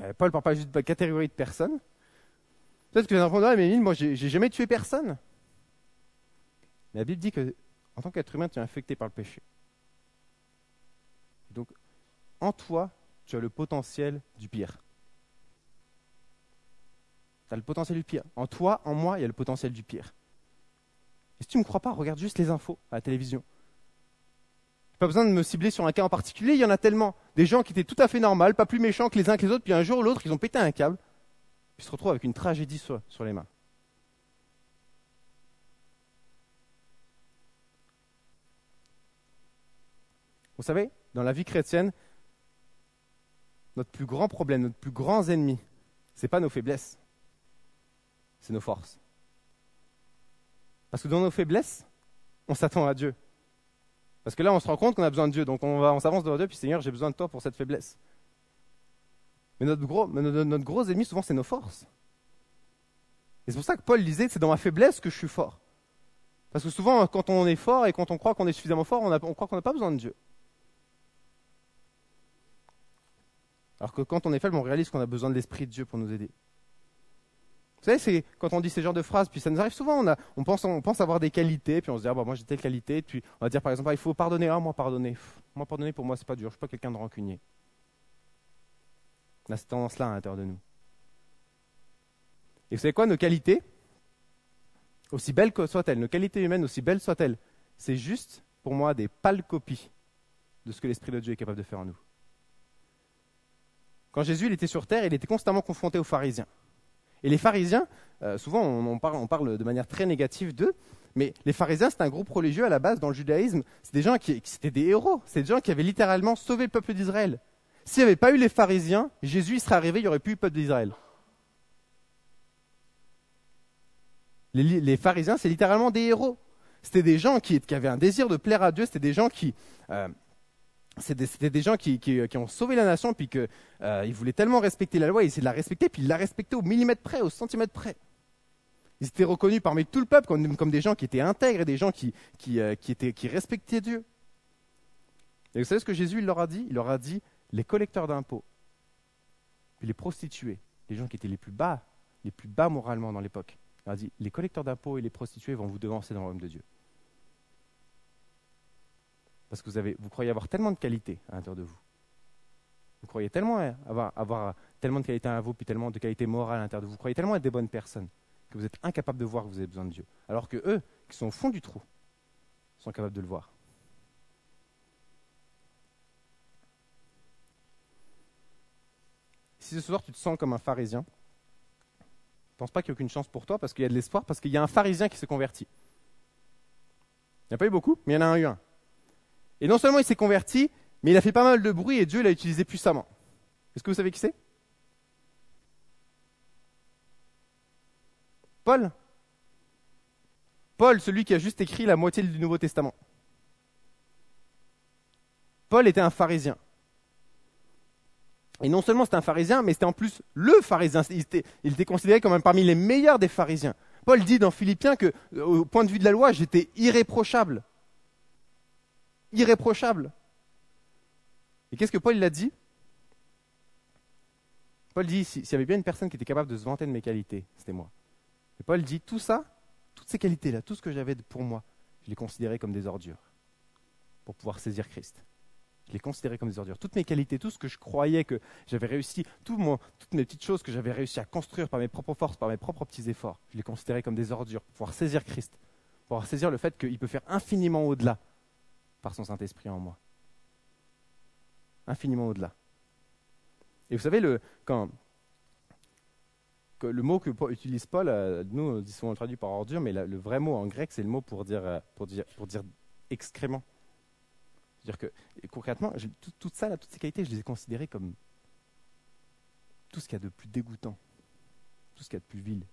euh, Paul ne parle pas juste de catégorie de personnes. Peut-être que enfants disent, mais moi, j'ai jamais tué personne. Mais la Bible dit que, en tant qu'être humain, tu es infecté par le péché. Donc, en toi, tu as le potentiel du pire. Tu as le potentiel du pire. En toi, en moi, il y a le potentiel du pire. Et si tu ne me crois pas, regarde juste les infos à la télévision. Pas besoin de me cibler sur un cas en particulier, il y en a tellement. Des gens qui étaient tout à fait normaux, pas plus méchants que les uns que les autres, puis un jour ou l'autre, ils ont pété un câble, puis se retrouvent avec une tragédie sur, les mains. Vous savez, dans la vie chrétienne, notre plus grand problème, notre plus grand ennemi, ce n'est pas nos faiblesses, c'est nos forces. Parce que dans nos faiblesses, on s'attend à Dieu. Parce que là, on se rend compte qu'on a besoin de Dieu. Donc on, on s'avance devant Dieu, puis Seigneur, j'ai besoin de toi pour cette faiblesse. Mais notre gros, notre, gros ennemi, souvent, c'est nos forces. Et c'est pour ça que Paul disait, c'est dans ma faiblesse que je suis fort. Parce que souvent, quand on est fort et quand on croit qu'on est suffisamment fort, on, croit qu'on n'a pas besoin de Dieu. Alors que quand on est faible, on réalise qu'on a besoin de l'Esprit de Dieu pour nous aider. Vous savez, c'est quand on dit ces genres de phrases, puis ça nous arrive souvent, on, pense, avoir des qualités, puis on se dit, ah, bah, moi j'ai telle qualité, puis on va dire par exemple, ah, il faut pardonner, ah, moi pardonner. Moi pardonner, pour moi, c'est pas dur, je suis pas quelqu'un de rancunier. On a cette tendance-là à l'intérieur de nous. Et vous savez quoi, nos qualités, aussi belles que soient-elles, nos qualités humaines, aussi belles soient-elles, c'est juste, pour moi, des pâles copies de ce que l'Esprit de Dieu est capable de faire en nous. Quand Jésus était sur terre, il était constamment confronté aux pharisiens. Et les pharisiens, euh, souvent on, parle, de manière très négative d'eux, mais les pharisiens, c'est un groupe religieux à la base dans le judaïsme. C'est des gens qui, étaient des héros. C'est des gens qui avaient littéralement sauvé le peuple d'Israël. S'il n'y avait pas eu les pharisiens, Jésus serait arrivé, il n'y aurait plus eu le peuple d'Israël. Les, pharisiens, c'est littéralement des héros. C'était des gens qui, avaient un désir de plaire à Dieu. C'était des gens qui, euh, c'était des, gens qui, ont sauvé la nation, puis qu'ils euh, voulaient tellement respecter la loi, ils essayaient de la respecter, puis ils la respectaient au millimètre près, au centimètre près. Ils étaient reconnus parmi tout le peuple comme, des gens qui étaient intègres et des gens qui, euh, qui, respectaient Dieu. Et vous savez ce que Jésus leur a dit? Il leur a dit les collecteurs d'impôts, puis les prostituées, les gens qui étaient les plus bas, les plus bas moralement dans l'époque. Leur dit les collecteurs d'impôts et les prostituées vont vous devancer dans le royaume de Dieu. Parce que vous, avez, vous croyez avoir tellement de qualités à l'intérieur de vous. Vous croyez tellement avoir, tellement de qualités à vous, puis tellement de qualités morales à l'intérieur de vous. Vous croyez tellement être des bonnes personnes que vous êtes incapable de voir que vous avez besoin de Dieu. Alors que eux, qui sont au fond du trou, sont capables de le voir. Si ce soir tu te sens comme un pharisien, ne pense pas qu'il n'y a aucune chance pour toi parce qu'il y a de l'espoir, parce qu'il y a un pharisien qui se convertit. Il n'y a pas eu beaucoup, mais il y en a eu un. Et non seulement il s'est converti, mais il a fait pas mal de bruit et Dieu l'a utilisé puissamment. Est-ce que vous savez qui c'est? Paul? Paul, celui qui a juste écrit la moitié du Nouveau Testament. Paul était un pharisien. Et non seulement c'était un pharisien, mais c'était en plus le pharisien. Il était, il était considéré comme parmi les meilleurs des pharisiens. Paul dit dans Philippiens que, au point de vue de la loi, j'étais irréprochable irréprochable. Et qu'est-ce que Paul l'a dit? Paul dit, s'il y avait bien une personne qui était capable de se vanter de mes qualités, c'était moi. Et Paul dit, tout ça, toutes ces qualités-là, tout ce que j'avais pour moi, je les considérais comme des ordures pour pouvoir saisir Christ. Je les considérais comme des ordures. Toutes mes qualités, tout ce que je croyais que j'avais réussi, toutes mes petites choses que j'avais réussi à construire par mes propres forces, par mes propres petits efforts, je les considérais comme des ordures pour pouvoir saisir Christ, pour pouvoir saisir le fait qu'il peut faire infiniment au-delà par son Saint-Esprit en moi. Infiniment au-delà. Et vous savez, le, quand, le mot que utilise Paul, euh, nous, souvent traduit par ordure, mais le vrai mot en grec, c'est le mot pour dire, euh, pour dire, pour dire excrément. C'est-à-dire que, concrètement, tout, ça, toutes ces qualités, je les ai considérées comme tout ce qu'il y a de plus dégoûtant, tout ce qu'il y a de plus vil,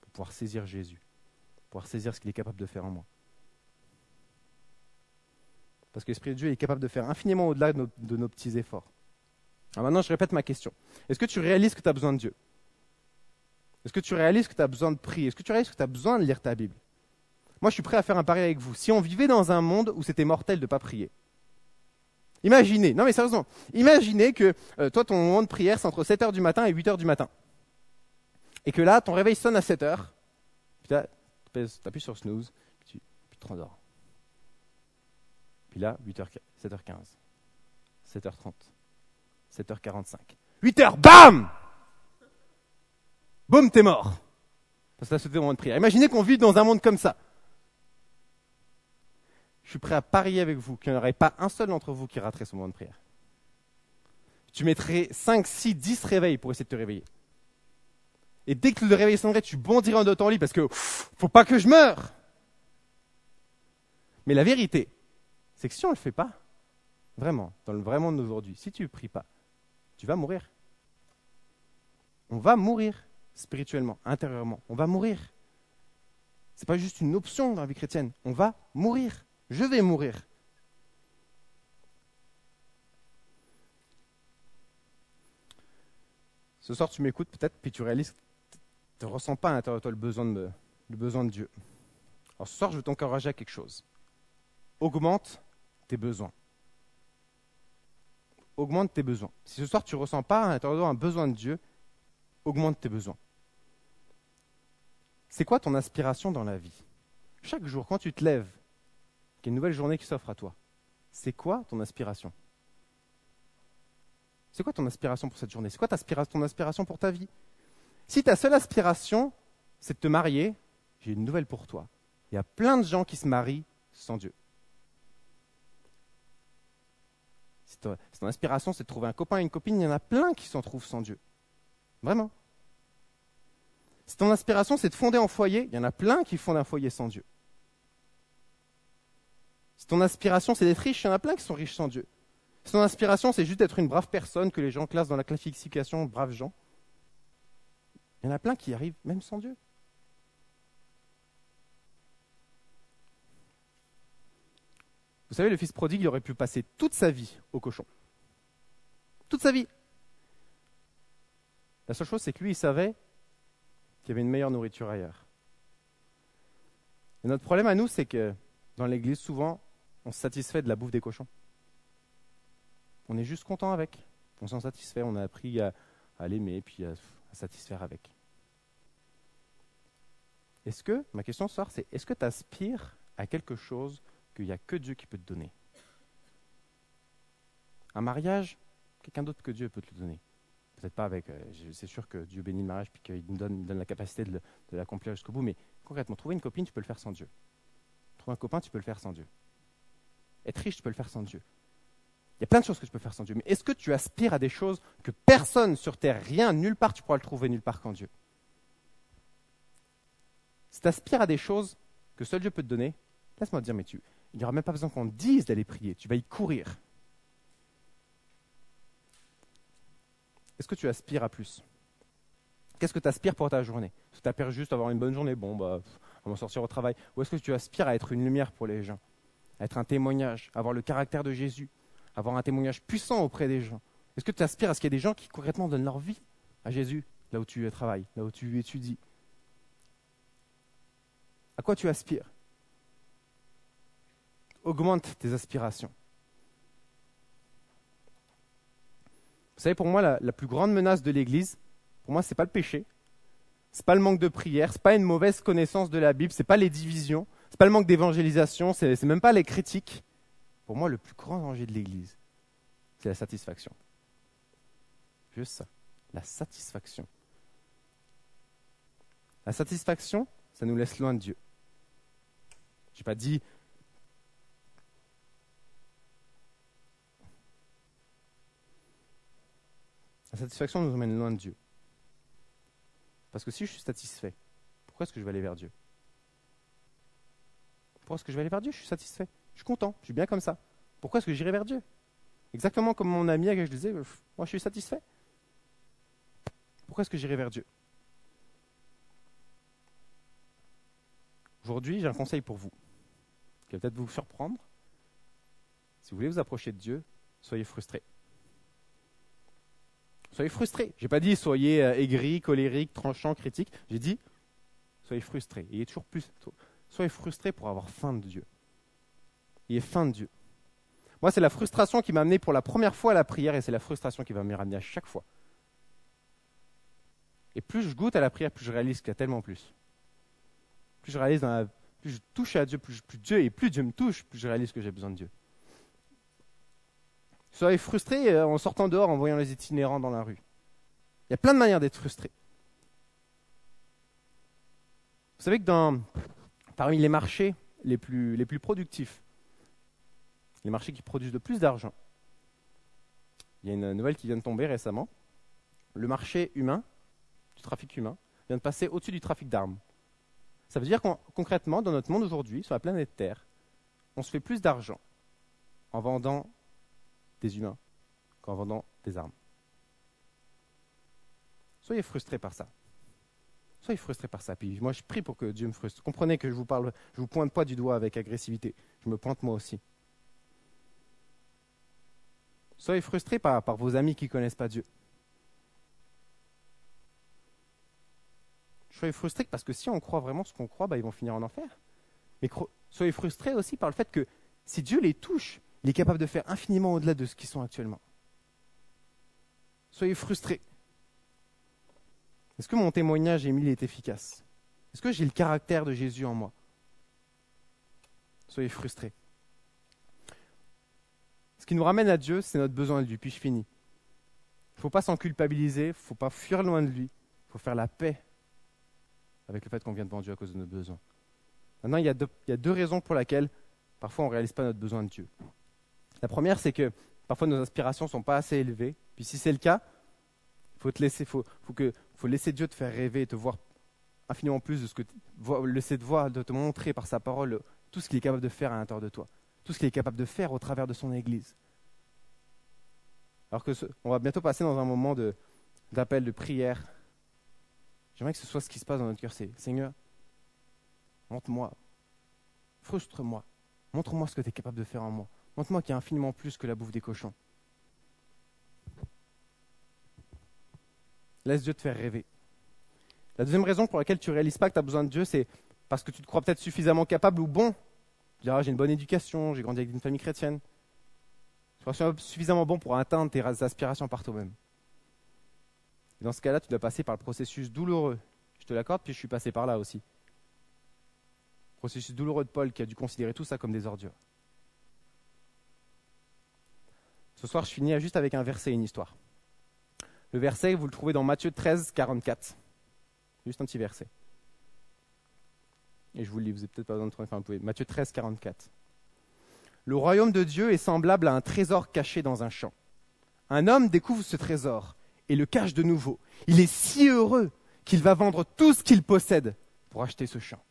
pour pouvoir saisir Jésus, pouvoir saisir ce qu'il est capable de faire en moi. Parce que l'Esprit de Dieu est capable de faire infiniment au-delà de, nos, petits efforts. Alors maintenant, je répète ma question. Est-ce que tu réalises que tu as besoin de Dieu? Est-ce que tu réalises que tu as besoin de prier? Est-ce que tu réalises que tu as besoin de lire ta Bible? Moi, je suis prêt à faire un pari avec vous. Si on vivait dans un monde où c'était mortel de ne pas prier, imaginez, non mais sérieusement, imaginez que euh, toi, ton moment de prière, c'est entre 7h du matin et 8h du matin. Et que là, ton réveil sonne à 7h, puis tu appuies sur snooze, puis tu, puis te rendors. Puis là, 8h, 7h15, 7h30, 7h45, 8h, bam Boum, t'es mort. Parce que là, c'était le moment de prière. Imaginez qu'on vit dans un monde comme ça. Je suis prêt à parier avec vous qu'il n'y en aurait pas un seul d'entre vous qui raterait ce moment de prière. Tu mettrais 5, 6, 10 réveils pour essayer de te réveiller. Et dès que le réveil sonnerait, tu bondirais en ton lit parce que faut pas que je meure. Mais la vérité, c'est que si on ne le fait pas, vraiment, dans le vrai monde d'aujourd'hui, si tu ne pries pas, tu vas mourir. On va mourir spirituellement, intérieurement. On va mourir. Ce n'est pas juste une option dans la vie chrétienne. On va mourir. Je vais mourir. Ce soir, tu m'écoutes peut-être, puis tu réalises que tu ne ressens pas à l'intérieur de toi le besoin de, de Dieu. Alors ce soir, je veux t'encourager à quelque chose. Augmente tes besoins. Augmente tes besoins. Si ce soir tu ne ressens pas à l'intérieur un besoin de Dieu, augmente tes besoins. C'est quoi ton aspiration dans la vie? Chaque jour, quand tu te lèves, qu'il nouvelle journée qui s'offre à toi, c'est quoi ton aspiration C'est quoi ton aspiration pour cette journée? C'est quoi ton aspiration pour ta vie? Si ta seule aspiration, c'est de te marier, j'ai une nouvelle pour toi. Il y a plein de gens qui se marient sans Dieu. Si ton inspiration, c'est de trouver un copain et une copine, il y en a plein qui s'en trouvent sans Dieu. Vraiment. Si ton inspiration, c'est de fonder un foyer, il y en a plein qui fondent un foyer sans Dieu. Si ton inspiration, c'est d'être riche, il y en a plein qui sont riches sans Dieu. Si ton inspiration, c'est juste d'être une brave personne que les gens classent dans la classification braves gens, il y en a plein qui arrivent même sans Dieu. Vous savez, le fils prodigue, il aurait pu passer toute sa vie au cochon. Toute sa vie. La seule chose, c'est que lui, il savait qu'il y avait une meilleure nourriture ailleurs. Et notre problème à nous, c'est que dans l'église, souvent, on se satisfait de la bouffe des cochons. On est juste content avec. On s'en satisfait. On a appris à, l'aimer, puis à, à satisfaire avec. Est-ce que, ma question soir, c'est est-ce que tu aspires à quelque chose qu'il n'y a que Dieu qui peut te donner? Un mariage, quelqu'un d'autre que Dieu peut te le donner. Peut-être pas avec. Euh, c'est sûr que Dieu bénit le mariage puis qu'il nous donne, donne, la capacité de, l'accomplir jusqu'au bout, mais concrètement, trouver une copine, tu peux le faire sans Dieu. Trouver un copain, tu peux le faire sans Dieu. Être riche, tu peux le faire sans Dieu. Il y a plein de choses que tu peux faire sans Dieu. Mais est-ce que tu aspires à des choses que personne sur terre, rien, nulle part, tu pourras le trouver nulle part qu'en Dieu? Si tu aspires à des choses que seul Dieu peut te donner, laisse-moi te dire, mais tu, il n'y aura même pas besoin qu'on dise d'aller prier. Tu vas y courir. Est-ce que tu aspires à plus? Qu'est-ce que tu aspires pour ta journée? Est-ce tu juste à avoir une bonne journée Bon, bah, on va sortir au travail. Ou est-ce que tu aspires à être une lumière pour les gens? Être un témoignage, avoir le caractère de Jésus, avoir un témoignage puissant auprès des gens. Est-ce que tu aspires à ce qu'il y ait des gens qui concrètement donnent leur vie à Jésus, là où tu travailles, là où tu étudies? À quoi tu aspires? Augmente tes aspirations. Vous savez, pour moi, la, plus grande menace de l'Église, pour moi, ce n'est pas le péché, ce n'est pas le manque de prière, ce n'est pas une mauvaise connaissance de la Bible, ce n'est pas les divisions, ce n'est pas le manque d'évangélisation, ce n'est même pas les critiques. Pour moi, le plus grand danger de l'Église, c'est la satisfaction. Juste ça, la satisfaction. La satisfaction, ça nous laisse loin de Dieu. Je n'ai pas dit La satisfaction nous emmène loin de Dieu. Parce que si je suis satisfait, pourquoi est-ce que je vais aller vers Dieu? Pourquoi est-ce que je vais aller vers Dieu? Je suis satisfait. Je suis content. Je suis bien comme ça. Pourquoi est-ce que j'irai vers Dieu? Exactement comme mon ami à qui je disais, moi je suis satisfait. Pourquoi est-ce que j'irai vers Dieu? Aujourd'hui, j'ai un conseil pour vous, qui va peut-être vous surprendre. Si vous voulez vous approcher de Dieu, soyez frustrés. Soyez frustrés. J'ai pas dit soyez euh, aigri, colérique, tranchant, critique. J'ai dit soyez frustrés. Ayez toujours plus. Soyez frustrés pour avoir faim de Dieu. Ayez faim de Dieu. Moi, c'est la frustration qui m'a amené pour la première fois à la prière et c'est la frustration qui va me ramener à chaque fois. Et plus je goûte à la prière, plus je réalise qu'il y a tellement plus. Plus je réalise, plus je touche à Dieu, plus, plus Dieu et plus Dieu me touche, plus je réalise que j'ai besoin de Dieu. Soyez frustré euh, en sortant dehors, en voyant les itinérants dans la rue. Il y a plein de manières d'être frustré. Vous savez que dans, parmi les marchés les plus, productifs, les marchés qui produisent le plus d'argent, il y a une nouvelle qui vient de tomber récemment. Le marché humain, du trafic humain, vient de passer au-dessus du trafic d'armes. Ça veut dire qu'on concrètement, dans notre monde aujourd'hui, sur la planète Terre, on se fait plus d'argent en vendant des humains qu'en vendant des armes. Soyez frustrés par ça. Soyez frustrés par ça. Puis moi, je prie pour que Dieu me frustre. Comprenez que je vous parle, je vous pointe pas du doigt avec agressivité. Je me pointe moi aussi. Soyez frustrés par, vos amis qui ne connaissent pas Dieu. Soyez frustrés parce que si on croit vraiment ce qu'on croit, bah, ils vont finir en enfer. Mais soyez frustrés aussi par le fait que si Dieu les touche, il est capable de faire infiniment au-delà de ce qu'ils sont actuellement. Soyez frustrés. Est-ce que mon témoignage, Émile, est efficace? Est-ce que j'ai le caractère de Jésus en moi? Soyez frustrés. Ce qui nous ramène à Dieu, c'est notre besoin de lui. Puis je finis. Il ne faut pas s'en culpabiliser, il ne faut pas fuir loin de lui. Il faut faire la paix avec le fait qu'on vient devant Dieu à cause de nos besoins. Maintenant, il y, a deux, raisons pour lesquelles parfois on ne réalise pas notre besoin de Dieu. La première, c'est que parfois nos aspirations ne sont pas assez élevées. Puis si c'est le cas, il faut, te laisser, faut, que, faut laisser Dieu te faire rêver et te voir infiniment plus de ce que laisser te voir, de te montrer par sa parole tout ce qu'il est capable de faire à l'intérieur de toi, tout ce qu'il est capable de faire au travers de son Église. Alors que on va bientôt passer dans un moment d'appel, de, prière. J'aimerais que ce soit ce qui se passe dans notre cœur, c'est Seigneur, montre-moi, frustre-moi, montre-moi ce que tu es capable de faire en moi. Montre-moi qu'il y a infiniment plus que la bouffe des cochons. Laisse Dieu te faire rêver. La deuxième raison pour laquelle tu ne réalises pas que tu as besoin de Dieu, c'est parce que tu te crois peut-être suffisamment capable ou bon. Tu diras, j'ai une bonne éducation, j'ai grandi avec une famille chrétienne. Tu crois suffisamment bon pour atteindre tes aspirations par toi-même. dans ce cas-là, tu dois passer par le processus douloureux. Je te l'accorde, puis je suis passé par là aussi. Processus douloureux de Paul qui a dû considérer tout ça comme des ordures. Ce soir, je finis juste avec un verset et une histoire. Le verset, vous le trouvez dans Matthieu 13, 44. Juste un petit verset. Et je vous le lis, vous n'avez peut-être pas besoin de enfin, vous pouvez. Matthieu 13, 44. Le royaume de Dieu est semblable à un trésor caché dans un champ. Un homme découvre ce trésor et le cache de nouveau. Il est si heureux qu'il va vendre tout ce qu'il possède pour acheter ce champ.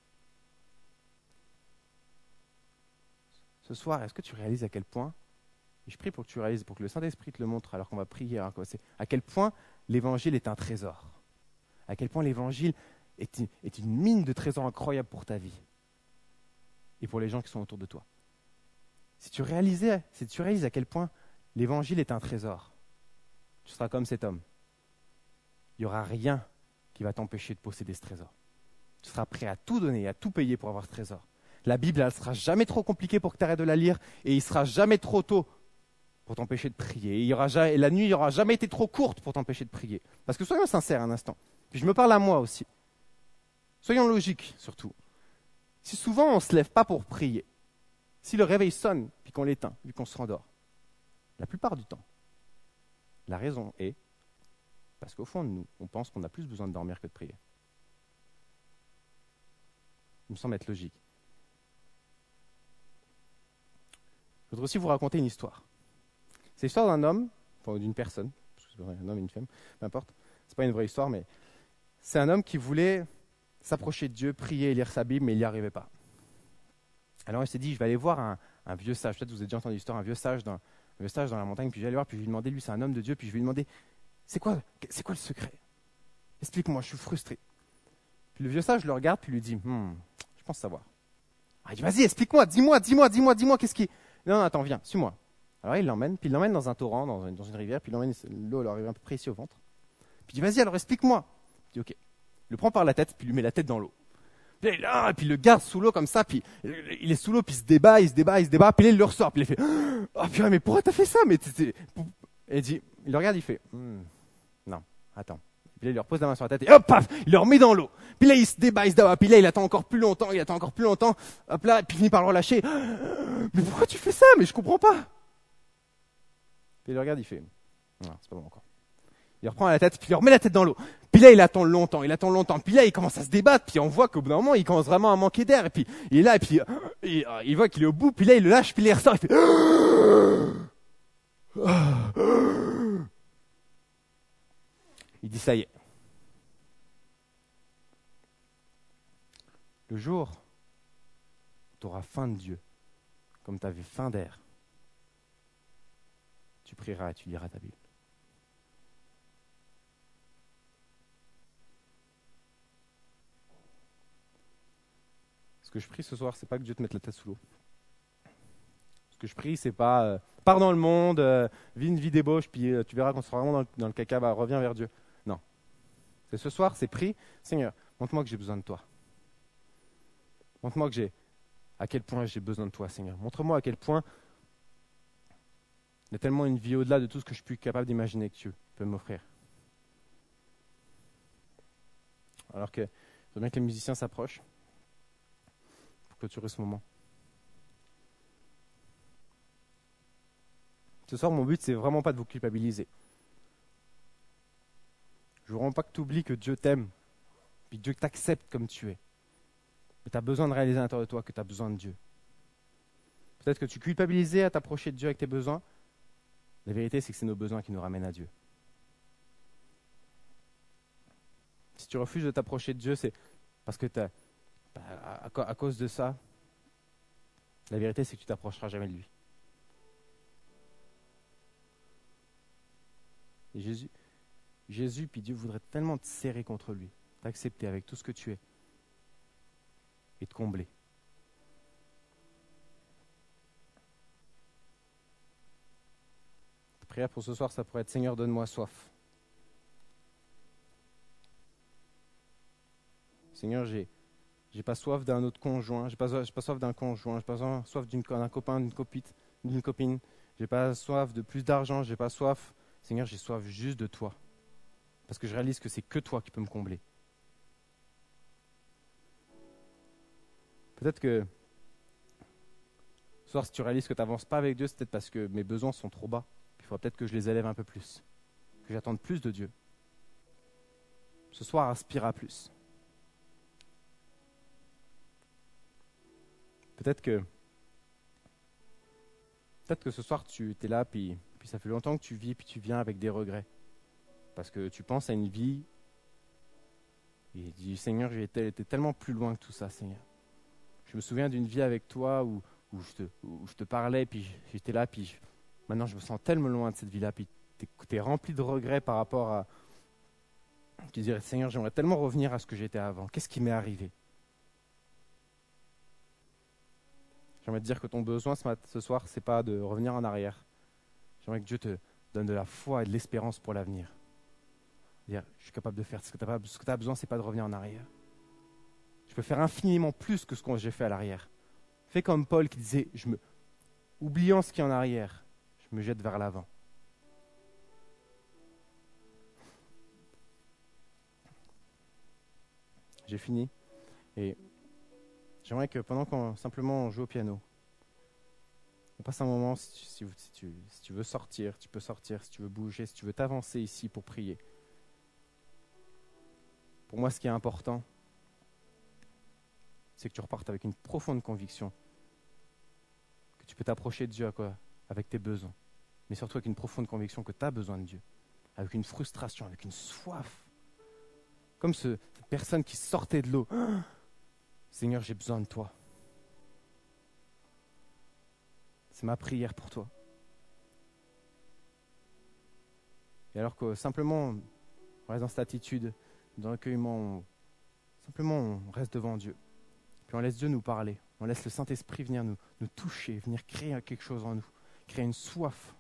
Ce soir, est-ce que tu réalises à quel point je prie pour que tu réalises, pour que le Saint-Esprit te le montre alors qu'on va prier. À quel point l'évangile est un trésor. À quel point l'évangile est, une mine de trésors incroyable pour ta vie et pour les gens qui sont autour de toi. Si tu, réalisais, si tu réalises à quel point l'évangile est un trésor, tu seras comme cet homme. Il n'y aura rien qui va t'empêcher de posséder ce trésor. Tu seras prêt à tout donner, à tout payer pour avoir ce trésor. La Bible, elle ne sera jamais trop compliquée pour que tu arrêtes de la lire et il ne sera jamais trop tôt pour t'empêcher de prier. Il y aura jamais, la nuit n'aura jamais été trop courte pour t'empêcher de prier. Parce que soyons sincères un instant. Puis je me parle à moi aussi. Soyons logiques surtout. Si souvent on ne se lève pas pour prier, si le réveil sonne puis qu'on l'éteint, vu qu'on se rendort, la plupart du temps, la raison est parce qu'au fond de nous, on pense qu'on a plus besoin de dormir que de prier. Il me semble être logique. Je voudrais aussi vous raconter une histoire. C'est l'histoire d'un homme, enfin d'une personne, un homme et une femme, peu importe. C'est pas une vraie histoire, mais c'est un homme qui voulait s'approcher de Dieu, prier, lire sa Bible, mais il n'y arrivait pas. Alors il s'est dit, je vais aller voir un, vieux sage. Peut-être vous avez déjà entendu l'histoire, un vieux sage dans, un vieux sage dans la montagne. Puis je vais aller voir, puis je vais lui demander, lui c'est un homme de Dieu, puis je vais lui demander, c'est quoi, c'est quoi le secret? Explique-moi, je suis frustré. Puis le vieux sage le regarde, puis lui dit, hmm, je pense savoir. Ah, il dit, vas-y, explique-moi, dis-moi, dis-moi, dis-moi, dis-moi, qu'est-ce qui... Non, non, attends, viens, suis-moi. Alors il l'emmène, puis il l'emmène dans un torrent, dans une, rivière, puis l'emmène, l'eau leur arrive à peu près ici au ventre. Puis il dit, vas-y, alors explique-moi. Il dit, ok. Il le prend par la tête, puis il lui met la tête dans l'eau. Puis là, et puis il le garde sous l'eau comme ça, puis il est sous l'eau, puis il se débat, il se débat, il se débat, puis là il le ressort, puis il fait, oh purée, mais pourquoi t'as fait ça? Mais Et il dit, il le regarde, il fait, hmm, non, attends. Puis là, il leur pose la main sur la tête et hop, paf, il le remet dans l'eau. Puis là, il se débat, il se débat. Puis là, il attend encore plus longtemps, il attend encore plus longtemps. Hop là, puis il finit par le relâcher. Mais pourquoi tu fais ça? Mais je comprends pas. Il le regarde, il fait, non, c'est pas bon encore. Il reprend la tête, puis il remet la tête dans l'eau. Puis là, il attend longtemps, il attend longtemps. Puis là, il commence à se débattre, puis on voit qu'au bout d'un moment, il commence vraiment à manquer d'air. Et puis, il est là, et puis, il, il voit qu'il est au bout, puis là, il le lâche, puis il ressort, il fait, il dit ça y est. Le jour tu auras faim de Dieu, comme tu avais faim d'air, prieras et tu liras ta Bible. Ce que je prie ce soir, c'est pas que Dieu te mette la tête sous l'eau. Ce que je prie, c'est pas euh, pars dans le monde, euh, vis une vie d'ébauche, puis euh, tu verras qu'on sera vraiment dans le, caca, bah, reviens vers Dieu. C'est ce soir, c'est pris. Seigneur, montre-moi que j'ai besoin de toi. Montre-moi que j'ai à quel point j'ai besoin de toi, Seigneur. Montre-moi à quel point il y a tellement une vie au-delà de tout ce que je suis capable d'imaginer que tu peux m'offrir. Alors que je veux bien que les musiciens s'approchent pour clôturer ce moment. Ce soir, mon but, c'est vraiment pas de vous culpabiliser. Je ne veux vraiment pas que tu oublies que Dieu t'aime, puis Dieu t'accepte comme tu es. Mais tu as besoin de réaliser à l'intérieur de toi que tu as besoin de Dieu. Peut-être que tu culpabilisais à t'approcher de Dieu avec tes besoins. La vérité, c'est que c'est nos besoins qui nous ramènent à Dieu. Si tu refuses de t'approcher de Dieu, c'est parce que tu bah, à, cause de ça, la vérité, c'est que tu t'approcheras jamais de lui. Jésus, Jésus, puis Dieu voudrait tellement te serrer contre lui, t'accepter avec tout ce que tu es et te combler. Pour ce soir, ça pourrait être Seigneur, donne-moi soif. Seigneur, j'ai j'ai pas soif d'un autre conjoint, j'ai pas, pas soif d'un conjoint, j'ai pas soif d'un copain, d'une copine, d'une copine, j'ai pas soif de plus d'argent, j'ai pas soif. Seigneur, j'ai soif juste de toi parce que je réalise que c'est que toi qui peux me combler. Peut-être que ce soir, si tu réalises que tu n'avances pas avec Dieu, c'est peut-être parce que mes besoins sont trop bas. Il faudra peut-être que je les élève un peu plus, que j'attende plus de Dieu. Ce soir, aspire à plus. Peut-être que peut-être que ce soir tu es là, puis, ça fait longtemps que tu vis, puis tu viens avec des regrets. Parce que tu penses à une vie et dis Seigneur, j'ai été, tellement plus loin que tout ça, Seigneur. Je me souviens d'une vie avec toi où, je te, je parlais, puis j'étais là, puis maintenant je me sens tellement loin de cette vie-là, puis tu es, rempli de regrets par rapport à. Tu dirais Seigneur, j'aimerais tellement revenir à ce que j'étais avant. Qu'est-ce qui m'est arrivé? J'aimerais te dire que ton besoin ce, soir, c'est pas de revenir en arrière. J'aimerais que Dieu te donne de la foi et de l'espérance pour l'avenir je suis capable de faire. Ce que tu as, besoin, ce n'est pas de revenir en arrière. Je peux faire infiniment plus que ce que j'ai fait à l'arrière. Fais comme Paul qui disait, je oubliant ce qui est en arrière, me jette vers l'avant. J'ai fini. Et j'aimerais que pendant qu'on simplement on joue au piano, on passe un moment, si tu veux sortir, tu peux sortir, si tu veux bouger, si tu veux t'avancer ici pour prier. Pour moi, ce qui est important, c'est que tu repartes avec une profonde conviction que tu peux t'approcher de Dieu à quoi avec tes besoins, mais surtout avec une profonde conviction que tu as besoin de Dieu, avec une frustration, avec une soif. Comme ce, cette personne qui sortait de l'eau. Seigneur, j'ai besoin de toi. C'est ma prière pour toi. Et alors que simplement, on reste dans cette attitude le recueillement, simplement on reste devant Dieu. Puis on laisse Dieu nous parler. On laisse le Saint-Esprit venir nous, nous toucher, venir créer quelque chose en nous, créer une soif